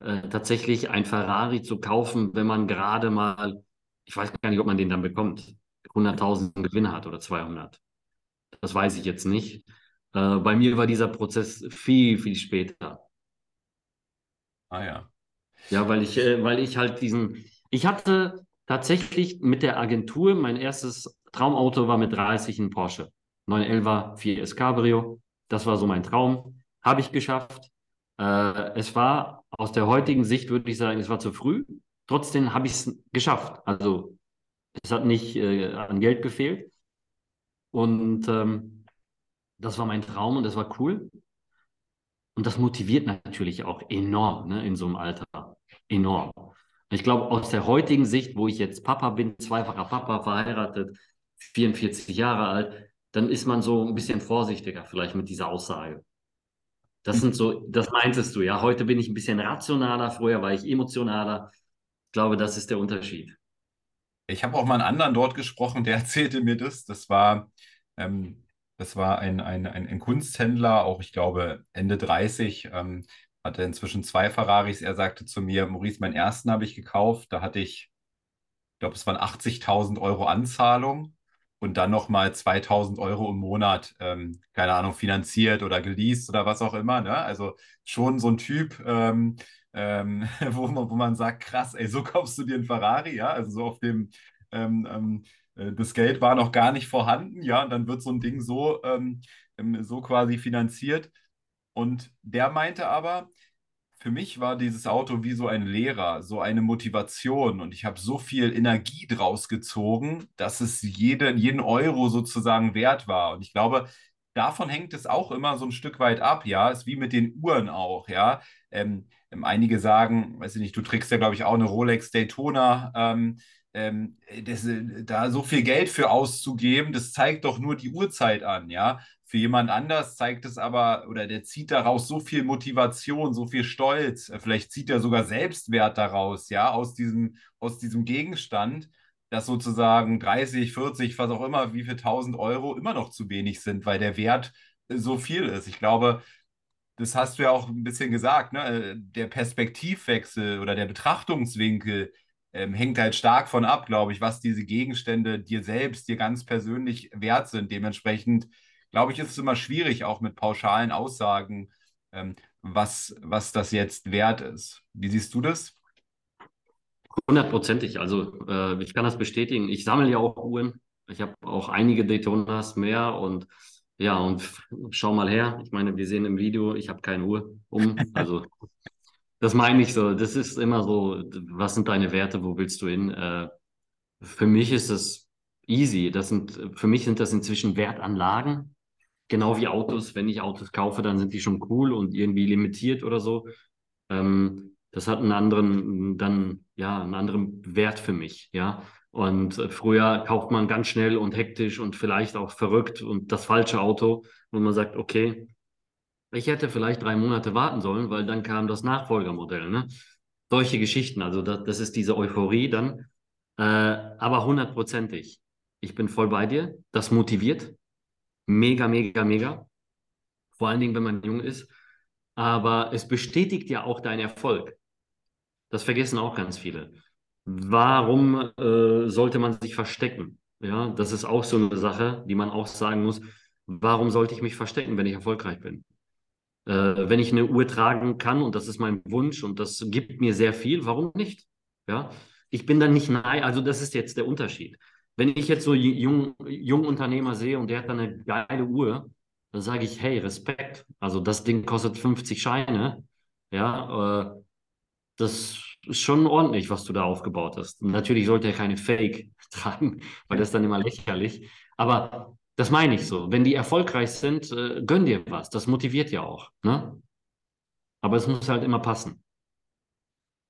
äh, tatsächlich ein Ferrari zu kaufen, wenn man gerade mal, ich weiß gar nicht, ob man den dann bekommt 100.000 Gewinne hat oder 200. Das weiß ich jetzt nicht. Äh, bei mir war dieser Prozess viel, viel später. Ah ja. Ja, weil ich, äh, weil ich halt diesen, ich hatte tatsächlich mit der Agentur, mein erstes Traumauto war mit 30 ein Porsche. 911 4S Cabrio. Das war so mein Traum. Habe ich geschafft. Äh, es war aus der heutigen Sicht, würde ich sagen, es war zu früh. trotzdem habe ich es geschafft. Also es hat nicht äh, an Geld gefehlt. Und ähm, das war mein Traum und das war cool. Und das motiviert natürlich auch enorm ne, in so einem Alter. Enorm. Ich glaube, aus der heutigen Sicht, wo ich jetzt Papa bin, zweifacher Papa, verheiratet, 44 Jahre alt, dann ist man so ein bisschen vorsichtiger vielleicht mit dieser Aussage. Das sind so, das meintest du, ja. Heute bin ich ein bisschen rationaler, früher war ich emotionaler. Ich glaube, das ist der Unterschied. Ich habe auch mal einen anderen dort gesprochen, der erzählte mir das. Das war, ähm, das war ein, ein, ein, ein, Kunsthändler, auch ich glaube Ende 30, ähm, hatte inzwischen zwei Ferraris. Er sagte zu mir, Maurice, meinen ersten habe ich gekauft. Da hatte ich, ich glaube, es waren 80.000 Euro Anzahlung und dann nochmal 2000 Euro im Monat, ähm, keine Ahnung, finanziert oder geleast oder was auch immer. Ne? Also schon so ein Typ, ähm, ähm, wo, man, wo man sagt, krass, ey, so kaufst du dir einen Ferrari, ja, also so auf dem, ähm, ähm, äh, das Geld war noch gar nicht vorhanden, ja, und dann wird so ein Ding so, ähm, so quasi finanziert. Und der meinte aber, für mich war dieses Auto wie so ein Lehrer, so eine Motivation und ich habe so viel Energie draus gezogen, dass es jede, jeden Euro sozusagen wert war. Und ich glaube, davon hängt es auch immer so ein Stück weit ab, ja, ist wie mit den Uhren auch, ja. Ähm, ähm einige sagen, weiß ich nicht, du trägst ja, glaube ich, auch eine Rolex Daytona. Ähm, ähm, das, da so viel Geld für auszugeben, das zeigt doch nur die Uhrzeit an, ja. Für jemand anders zeigt es aber, oder der zieht daraus so viel Motivation, so viel Stolz, vielleicht zieht er sogar Selbstwert daraus, ja, aus diesem, aus diesem Gegenstand, dass sozusagen 30, 40, was auch immer, wie viel 1000 Euro immer noch zu wenig sind, weil der Wert so viel ist. Ich glaube, das hast du ja auch ein bisschen gesagt, ne? der Perspektivwechsel oder der Betrachtungswinkel ähm, hängt halt stark von ab, glaube ich, was diese Gegenstände dir selbst, dir ganz persönlich wert sind. Dementsprechend glaube ich, ist es immer schwierig, auch mit pauschalen Aussagen, ähm, was, was das jetzt wert ist. Wie siehst du das? Hundertprozentig. Also äh, ich kann das bestätigen. Ich sammle ja auch Uhren. Ich habe auch einige Daytonas mehr und ja, und schau mal her. Ich meine, wir sehen im Video, ich habe keine Uhr um. Also das meine ich so. Das ist immer so, was sind deine Werte, wo willst du hin? Äh, für mich ist es easy. Das sind, für mich sind das inzwischen Wertanlagen genau wie Autos, wenn ich Autos kaufe, dann sind die schon cool und irgendwie limitiert oder so. Ähm, das hat einen anderen, dann, ja, einen anderen Wert für mich, ja. Und äh, früher kauft man ganz schnell und hektisch und vielleicht auch verrückt und das falsche Auto, wo man sagt, okay, ich hätte vielleicht drei Monate warten sollen, weil dann kam das Nachfolgermodell, ne? Solche Geschichten, also das, das ist diese Euphorie dann, äh, aber hundertprozentig. Ich bin voll bei dir. Das motiviert, mega, mega, mega. Vor allen Dingen, wenn man jung ist. Aber es bestätigt ja auch deinen Erfolg. Das vergessen auch ganz viele. Warum äh, sollte man sich verstecken? Ja, das ist auch so eine Sache, die man auch sagen muss. Warum sollte ich mich verstecken, wenn ich erfolgreich bin? Äh, wenn ich eine Uhr tragen kann und das ist mein Wunsch und das gibt mir sehr viel, warum nicht? Ja, ich bin dann nicht nein, also das ist jetzt der Unterschied. Wenn ich jetzt so jung, jungen Unternehmer sehe und der hat dann eine geile Uhr, dann sage ich, hey, Respekt. Also das Ding kostet 50 Scheine. Ja, äh, das ist schon ordentlich, was du da aufgebaut hast. Und natürlich sollte er keine Fake tragen, weil das ist dann immer lächerlich. Aber das meine ich so. Wenn die erfolgreich sind, äh, gönn dir was. Das motiviert ja auch. Ne? Aber es muss halt immer passen.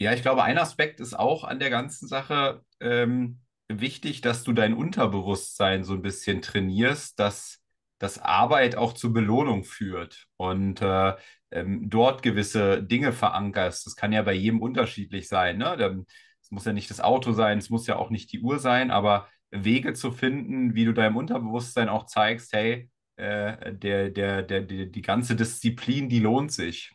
Ja, ich glaube, ein Aspekt ist auch an der ganzen Sache, ähm, wichtig, dass du dein Unterbewusstsein so ein bisschen trainierst, dass, dass Arbeit auch zur Belohnung führt und äh, ähm, dort gewisse Dinge verankerst. Das kann ja bei jedem unterschiedlich sein. Ne? Es muss ja nicht das Auto sein, es muss ja auch nicht die Uhr sein, aber Wege zu finden, wie du deinem Unterbewusstsein auch zeigst, hey, äh, der, der, der, der, die ganze Disziplin, die lohnt sich.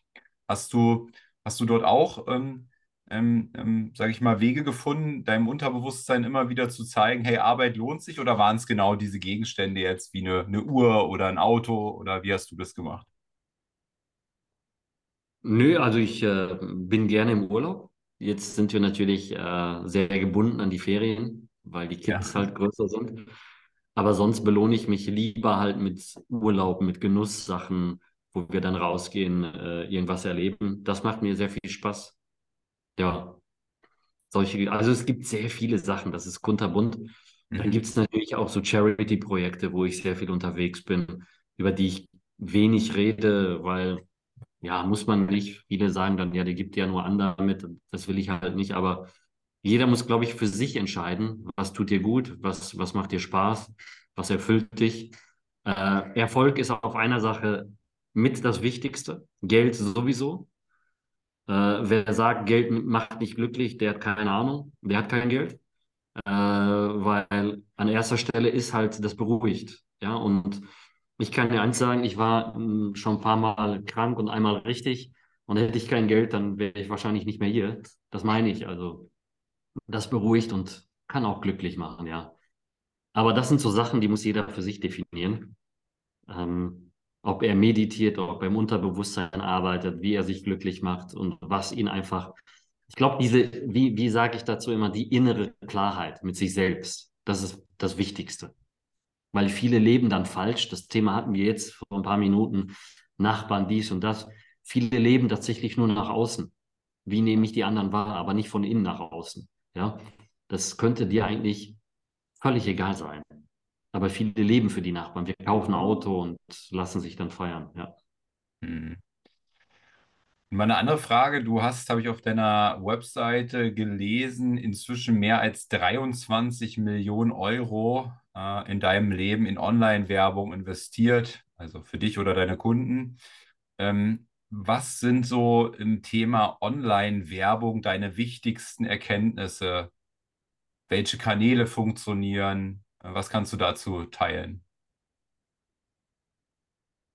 Hast du, hast du dort auch ähm, ähm, ähm, sage ich mal, Wege gefunden, deinem Unterbewusstsein immer wieder zu zeigen, hey, Arbeit lohnt sich oder waren es genau diese Gegenstände jetzt wie eine, eine Uhr oder ein Auto oder wie hast du das gemacht? Nö, also ich äh, bin gerne im Urlaub. Jetzt sind wir natürlich äh, sehr gebunden an die Ferien, weil die Kids ja. halt größer sind. Aber sonst belohne ich mich lieber halt mit Urlaub, mit Genusssachen, wo wir dann rausgehen, äh, irgendwas erleben. Das macht mir sehr viel Spaß. Ja. solche, also es gibt sehr viele Sachen, das ist kunterbunt. Dann mhm. gibt es natürlich auch so Charity-Projekte, wo ich sehr viel unterwegs bin, über die ich wenig rede, weil ja, muss man nicht. Viele sagen dann, ja, der gibt ja nur an damit. Das will ich halt nicht. Aber jeder muss, glaube ich, für sich entscheiden, was tut dir gut, was, was macht dir Spaß, was erfüllt dich. Äh, Erfolg ist auf einer Sache mit das Wichtigste. Geld sowieso. Äh, wer sagt, Geld macht nicht glücklich, der hat keine Ahnung, der hat kein Geld. Äh, weil an erster Stelle ist halt das beruhigt. Ja, und ich kann dir eins sagen, ich war hm, schon ein paar Mal krank und einmal richtig. Und hätte ich kein Geld, dann wäre ich wahrscheinlich nicht mehr hier. Das meine ich. Also, das beruhigt und kann auch glücklich machen, ja. Aber das sind so Sachen, die muss jeder für sich definieren. Ähm, ob er meditiert, ob er im Unterbewusstsein arbeitet, wie er sich glücklich macht und was ihn einfach. Ich glaube, diese, wie, wie sage ich dazu immer, die innere Klarheit mit sich selbst, das ist das Wichtigste weil viele leben dann falsch. Das Thema hatten wir jetzt vor ein paar Minuten. Nachbarn, dies und das. Viele leben tatsächlich nur nach außen. Wie nehme ich die anderen wahr, aber nicht von innen nach außen. Ja, das könnte dir eigentlich völlig egal sein. Aber viele leben für die Nachbarn. Wir kaufen ein Auto und lassen sich dann feiern. Ja. Hm. Mal eine andere Frage. Du hast, habe ich auf deiner Webseite gelesen, inzwischen mehr als 23 Millionen Euro äh, in deinem Leben in Online-Werbung investiert, also für dich oder deine Kunden. Ähm, was sind so im Thema Online-Werbung deine wichtigsten Erkenntnisse? Welche Kanäle funktionieren? Was kannst du dazu teilen?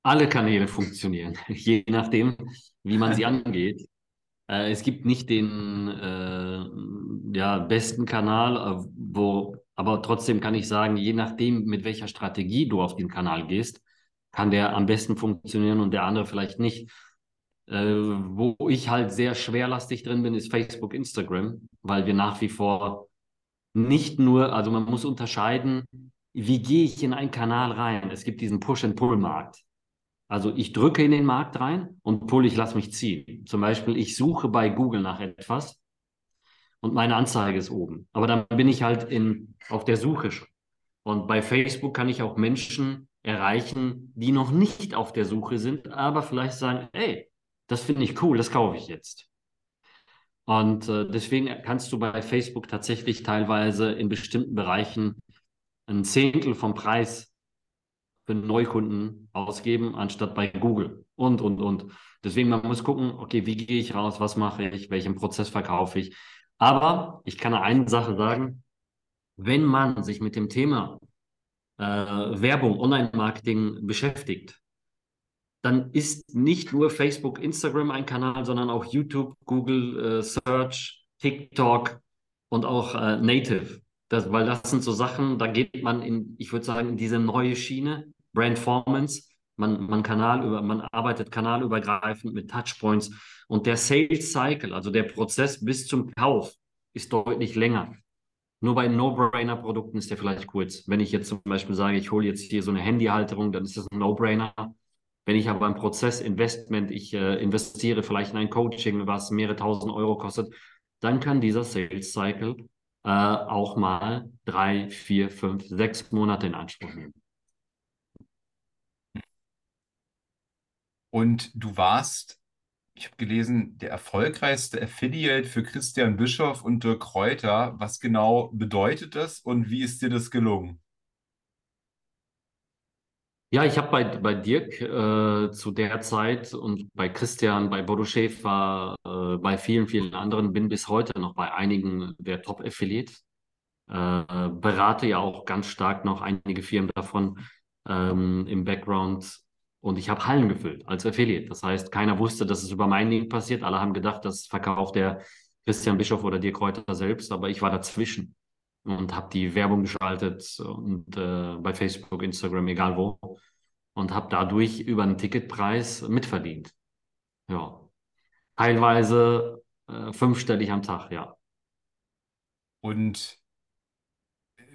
Alle Kanäle funktionieren, je nachdem, wie man sie angeht. Äh, es gibt nicht den äh, ja, besten Kanal, äh, wo aber trotzdem kann ich sagen, je nachdem, mit welcher Strategie du auf den Kanal gehst, kann der am besten funktionieren und der andere vielleicht nicht. Äh, wo ich halt sehr schwerlastig drin bin, ist Facebook, Instagram, weil wir nach wie vor nicht nur, also man muss unterscheiden, wie gehe ich in einen Kanal rein? Es gibt diesen Push-and-Pull-Markt. Also ich drücke in den Markt rein und pull, ich lasse mich ziehen. Zum Beispiel, ich suche bei Google nach etwas und meine Anzeige ist oben. Aber dann bin ich halt in, auf der Suche schon. Und bei Facebook kann ich auch Menschen erreichen, die noch nicht auf der Suche sind, aber vielleicht sagen, hey, das finde ich cool, das kaufe ich jetzt. Und äh, deswegen kannst du bei Facebook tatsächlich teilweise in bestimmten Bereichen ein Zehntel vom Preis für Neukunden ausgeben, anstatt bei Google und, und, und. Deswegen, man muss gucken, okay, wie gehe ich raus, was mache ich, welchen Prozess verkaufe ich. Aber ich kann eine Sache sagen, wenn man sich mit dem Thema äh, Werbung, Online-Marketing beschäftigt, dann ist nicht nur Facebook, Instagram ein Kanal, sondern auch YouTube, Google, äh, Search, TikTok und auch äh, Native. Das, weil das sind so Sachen, da geht man in, ich würde sagen, in diese neue Schiene, Brandformance. Man, man, Kanal über, man arbeitet kanalübergreifend mit Touchpoints und der Sales Cycle, also der Prozess bis zum Kauf, ist deutlich länger. Nur bei No-Brainer-Produkten ist der vielleicht kurz. Wenn ich jetzt zum Beispiel sage, ich hole jetzt hier so eine Handyhalterung, dann ist das ein No-Brainer. Wenn ich aber im Prozess Investment, ich äh, investiere vielleicht in ein Coaching, was mehrere tausend Euro kostet, dann kann dieser Sales Cycle äh, auch mal drei, vier, fünf, sechs Monate in Anspruch nehmen. Und du warst ich habe gelesen, der erfolgreichste Affiliate für Christian Bischoff und Dirk Kräuter. Was genau bedeutet das und wie ist dir das gelungen? Ja, ich habe bei, bei Dirk äh, zu der Zeit und bei Christian, bei Bodo Schäfer, äh, bei vielen, vielen anderen, bin bis heute noch bei einigen der Top-Affiliates. Äh, berate ja auch ganz stark noch einige Firmen davon ähm, im Background und ich habe Hallen gefüllt als Affiliate. Das heißt, keiner wusste, dass es über mein Link passiert. Alle haben gedacht, das verkauft der Christian Bischof oder dir Kräuter selbst, aber ich war dazwischen und habe die Werbung geschaltet und äh, bei Facebook, Instagram, egal wo und habe dadurch über einen Ticketpreis mitverdient. Ja, teilweise äh, fünfstellig am Tag, ja. Und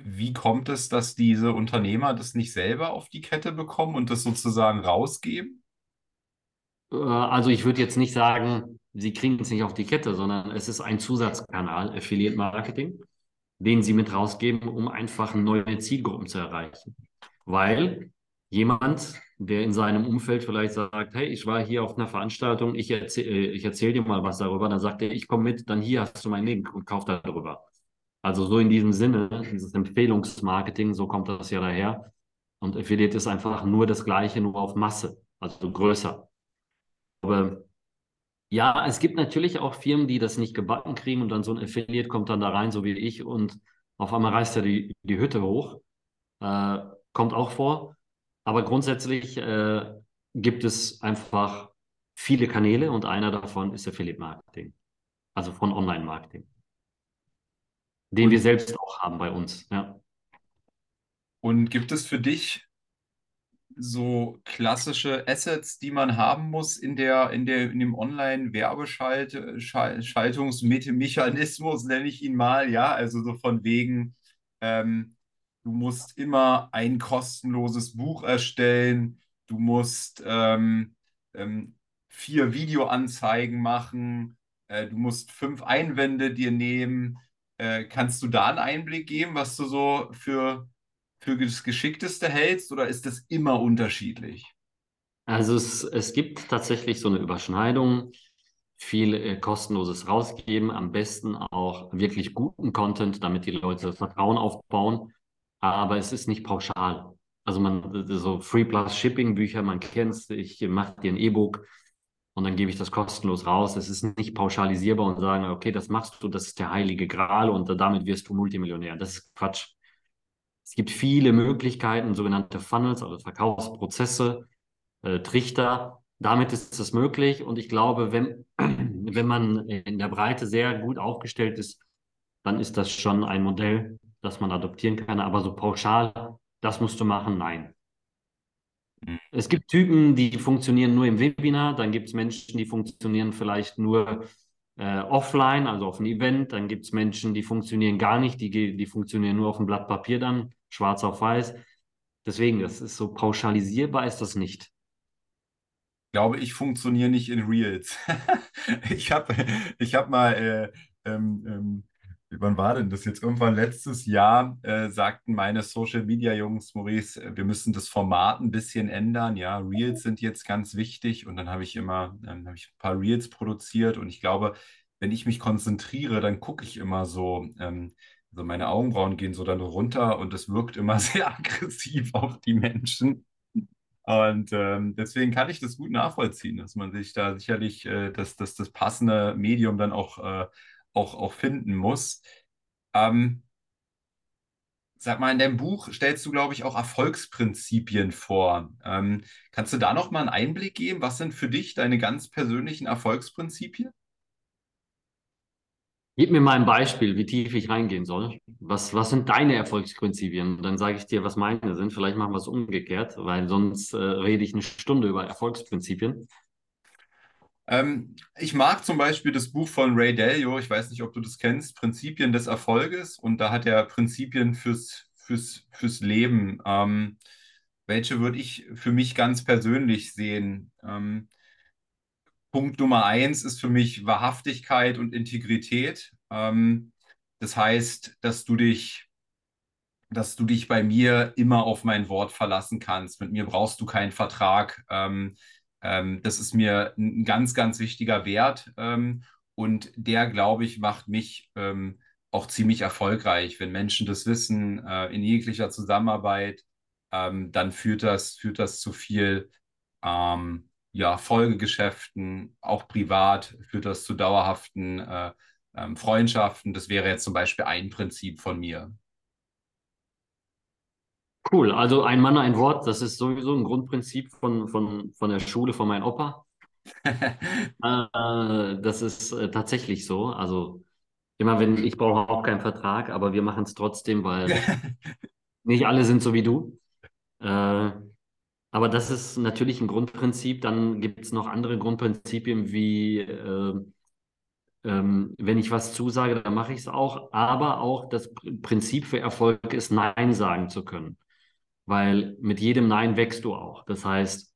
wie kommt es, dass diese Unternehmer das nicht selber auf die Kette bekommen und das sozusagen rausgeben? Äh, also ich würde jetzt nicht sagen, sie kriegen es nicht auf die Kette, sondern es ist ein Zusatzkanal, Affiliate Marketing, den sie mit rausgeben, um einfach neue Zielgruppen zu erreichen. Weil jemand, der in seinem Umfeld vielleicht sagt, hey, ich war hier auf einer Veranstaltung, ich, erzähl, äh, ich erzähle dir mal was darüber, dann sagt er, ich komme mit, dann hier hast du meinen Link und kauf darüber. Also so in diesem Sinne, dieses Empfehlungsmarketing, so kommt das ja daher. Und Affiliate ist einfach nur das Gleiche, nur auf Masse, also größer. Aber ja, es gibt natürlich auch Firmen, die das nicht gebacken kriegen und dann so ein Affiliate kommt dann da rein, so wie ich, und auf einmal reißt er die, die Hütte hoch. Äh, kommt auch vor. Aber grundsätzlich äh, gibt es einfach viele Kanäle und einer davon ist Affiliate Marketing. Also von Online-Marketing. Den wir selbst auch haben bei uns, ja. Und gibt es für dich so klassische Assets, die man haben muss in der, in der, in dem Online-Werbeschaltungsmechanismus, nenne ich ihn mal, ja, also so von wegen, ähm, du musst immer ein kostenloses Buch erstellen, du musst ähm, ähm, vier Videoanzeigen machen, äh, du musst fünf Einwände dir nehmen. Äh, kannst du da einen Einblick geben, was du so für für das Geschickteste hältst oder ist das immer unterschiedlich? Also es, es gibt tatsächlich so eine Überschneidung. Viel äh, kostenloses rausgeben, am besten auch wirklich guten Content, damit die Leute Vertrauen aufbauen. Aber es ist nicht pauschal. Also man, so Free Plus Shipping Bücher, man kennt es, ich mache dir ein E-Book und dann gebe ich das kostenlos raus. Es ist nicht pauschalisierbar und sagen, okay, das machst du, das ist der heilige Gral und damit wirst du Multimillionär. Das ist Quatsch. Es gibt viele Möglichkeiten, sogenannte Funnels, also Verkaufsprozesse, äh, Trichter. Damit ist es möglich. Und ich glaube, wenn, wenn man in der Breite sehr gut aufgestellt ist, dann ist das schon ein Modell, das man adoptieren kann. Aber so pauschal, das musst du machen, nein. Es gibt Typen, die funktionieren nur im Webinar, dann gibt es Menschen, die funktionieren vielleicht nur äh, offline, also auf einem Event. Dann gibt es Menschen, die funktionieren gar nicht, die, die funktionieren nur auf dem Blatt Papier dann, schwarz auf weiß. Deswegen, das ist so pauschalisierbar, ist das nicht. Ich glaube, ich funktioniere nicht in Reels. ich habe ich hab mal, äh, ähm, ähm, wann war denn das jetzt? Irgendwann letztes Jahr äh, sagten meine Social Media Jungs, Maurice, wir müssen das Format ein bisschen ändern. Ja, Reels sind jetzt ganz wichtig. Und dann habe ich immer ähm, hab ich ein paar Reels produziert. Und ich glaube, wenn ich mich konzentriere, dann gucke ich immer so. Ähm, also meine Augenbrauen gehen so dann runter und es wirkt immer sehr aggressiv auf die Menschen. Und ähm, deswegen kann ich das gut nachvollziehen, dass man sich da sicherlich äh, das, das, das passende Medium dann auch, äh, auch, auch finden muss. Ähm, sag mal, in deinem Buch stellst du, glaube ich, auch Erfolgsprinzipien vor. Ähm, kannst du da noch mal einen Einblick geben? Was sind für dich deine ganz persönlichen Erfolgsprinzipien? Gib mir mal ein Beispiel, wie tief ich reingehen soll. Was, was sind deine Erfolgsprinzipien? Dann sage ich dir, was meine sind. Vielleicht machen wir es umgekehrt, weil sonst äh, rede ich eine Stunde über Erfolgsprinzipien. Ähm, ich mag zum Beispiel das Buch von Ray Dalio, ich weiß nicht, ob du das kennst, Prinzipien des Erfolges. Und da hat er Prinzipien fürs, fürs, fürs Leben. Ähm, welche würde ich für mich ganz persönlich sehen? Ähm, Punkt Nummer eins ist für mich Wahrhaftigkeit und Integrität. Ähm, das heißt, dass du dich, dass du dich bei mir immer auf mein Wort verlassen kannst. Mit mir brauchst du keinen Vertrag. Ähm, ähm, das ist mir ein ganz, ganz wichtiger Wert. Ähm, und der, glaube ich, macht mich ähm, auch ziemlich erfolgreich. Wenn Menschen das wissen, äh, in jeglicher Zusammenarbeit, ähm, dann führt das, führt das zu viel ähm, ja, Folgegeschäften, auch privat führt das zu dauerhaften äh, ähm, Freundschaften. Das wäre jetzt zum Beispiel ein Prinzip von mir. Cool, also ein Mann, ein Wort, das ist sowieso ein Grundprinzip von, von, von der Schule von meinem Opa. äh, das ist äh, tatsächlich so. Also immer wenn, ich brauche auch keinen Vertrag, aber wir machen es trotzdem, weil nicht alle sind so wie du. Äh, aber das ist natürlich ein Grundprinzip. Dann gibt es noch andere Grundprinzipien wie, äh, ähm, wenn ich was zusage, dann mache ich es auch. Aber auch das Prinzip für Erfolg ist, Nein sagen zu können. Weil mit jedem Nein wächst du auch. Das heißt,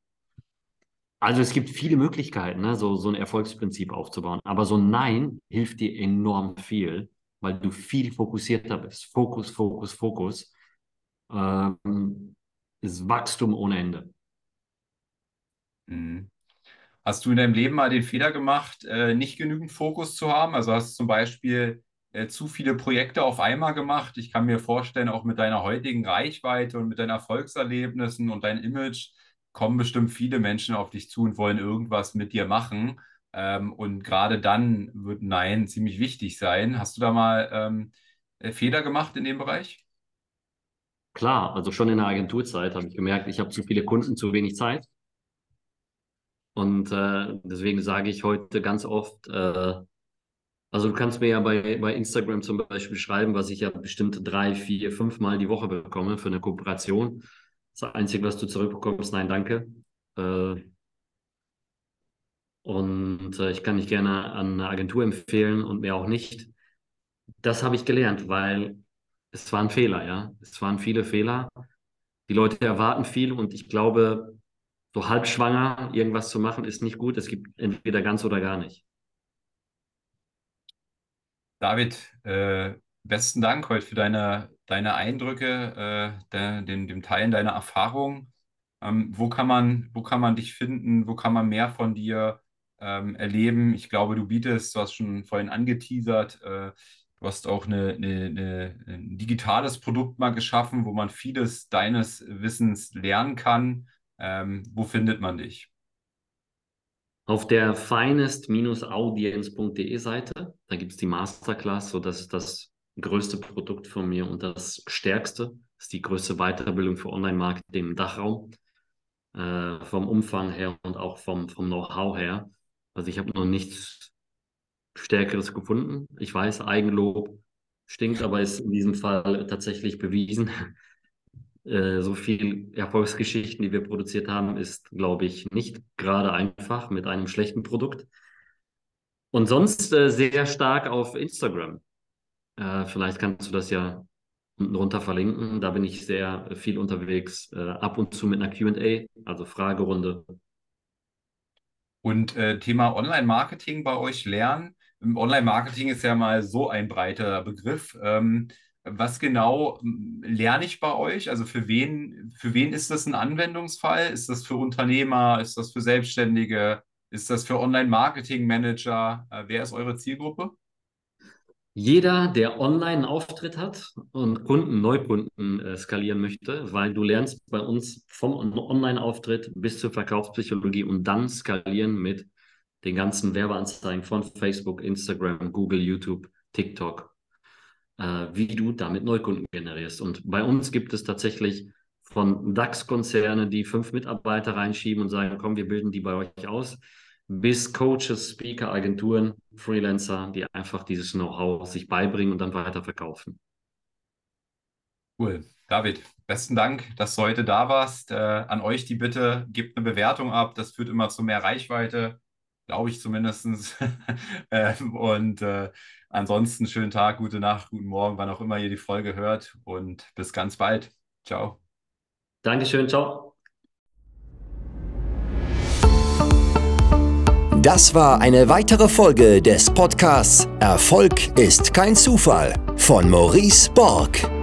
Also es gibt viele Möglichkeiten, ne, so, so ein Erfolgsprinzip aufzubauen. Aber so ein Nein hilft dir enorm viel, weil du viel fokussierter bist. Fokus, Fokus, Fokus. Ähm, ist Wachstum ohne Ende. Mhm. Hast du in deinem Leben mal den Fehler gemacht, äh, nicht genügend Fokus zu haben? Also hast du zum Beispiel äh, zu viele Projekte auf einmal gemacht? Ich kann mir vorstellen, auch mit deiner heutigen Reichweite und mit deinen Erfolgserlebnissen und deinem Image kommen bestimmt viele Menschen auf dich zu und wollen irgendwas mit dir machen. Ähm, und gerade dann wird Nein ziemlich wichtig sein. Hast du da mal ähm, äh, Fehler gemacht in dem Bereich? Klar, also schon in der Agenturzeit habe ich gemerkt, ich habe zu viele Kunden, zu wenig Zeit. Und äh, deswegen sage ich heute ganz oft, äh, also du kannst mir ja bei, bei Instagram zum Beispiel schreiben, was ich ja bestimmt drei, vier, fünf Mal die Woche bekomme für eine Kooperation. Das Einzige, was du zurückbekommst, nein, danke. Äh, und äh, ich kann dich gerne an eine Agentur empfehlen und mehr auch nicht. Das habe ich gelernt, weil es war ein Fehler, ja. Es waren viele Fehler. Die Leute erwarten viel und ich glaube, so halbschwanger irgendwas zu machen, ist nicht gut. Es gibt entweder ganz oder gar nicht. David, äh, besten Dank heute für deine, deine Eindrücke, äh, de, dem, dem Teilen deiner Erfahrungen. Ähm, wo kann man, wo kann man dich finden? Wo kann man mehr von dir ähm, erleben? Ich glaube, du bietest, du hast schon vorhin angeteasert, äh, du hast auch eine, eine, eine, ein digitales Produkt mal geschaffen, wo man vieles deines Wissens lernen kann. Ähm, wo findet man dich? Auf der finest-audience.de Seite, da gibt es die Masterclass, so das ist das größte Produkt von mir und das stärkste. Das ist die größte Weiterbildung für Online-Marketing im Dachraum. Äh, vom Umfang her und auch vom, vom Know-how her. Also ich habe noch nichts Stärkeres gefunden. Ich weiß, Eigenlob stinkt, aber ist in diesem Fall tatsächlich bewiesen. Äh, so viel Erfolgsgeschichten, die wir produziert haben, ist, glaube ich, nicht gerade einfach mit einem schlechten Produkt. Und sonst äh, sehr stark auf Instagram. Äh, vielleicht kannst du das ja unten runter verlinken. Da bin ich sehr viel unterwegs, äh, ab und zu mit einer QA, also Fragerunde. Und äh, Thema Online-Marketing bei euch lernen. Online-Marketing ist ja mal so ein breiter Begriff. Ähm, was genau hm, lerne ich bei euch? Also für wen, für wen ist das ein Anwendungsfall? Ist das für Unternehmer? Ist das für Selbstständige? Ist das für Online-Marketing-Manager? Äh, wer ist eure Zielgruppe? Jeder, der online einen Auftritt hat und Kunden, Neukunden äh, skalieren möchte, weil du lernst bei uns vom Online-Auftritt bis zur Verkaufspsychologie und dann skalieren mit den ganzen Werbeanzeigen von Facebook, Instagram, Google, YouTube, TikTok äh, wie du damit Neukunden generierst. Und bei uns gibt es tatsächlich von DAX-Konzerne, die fünf Mitarbeiter reinschieben und sagen, komm, wir bilden die bei euch aus, bis Coaches, Speaker, Agenturen, Freelancer, die einfach dieses Know-how sich beibringen und dann weiter verkaufen. Cool. David, besten Dank, dass du heute da warst. Äh, an euch die Bitte, gebt eine Bewertung ab. Das führt immer zu mehr Reichweite, glaube ich zumindest. ähm, und äh, Ansonsten schönen Tag, gute Nacht, guten Morgen, wann auch immer ihr die Folge hört und bis ganz bald. Ciao. Dankeschön, ciao. Das war eine weitere Folge des Podcasts Erfolg ist kein Zufall von Maurice Borg.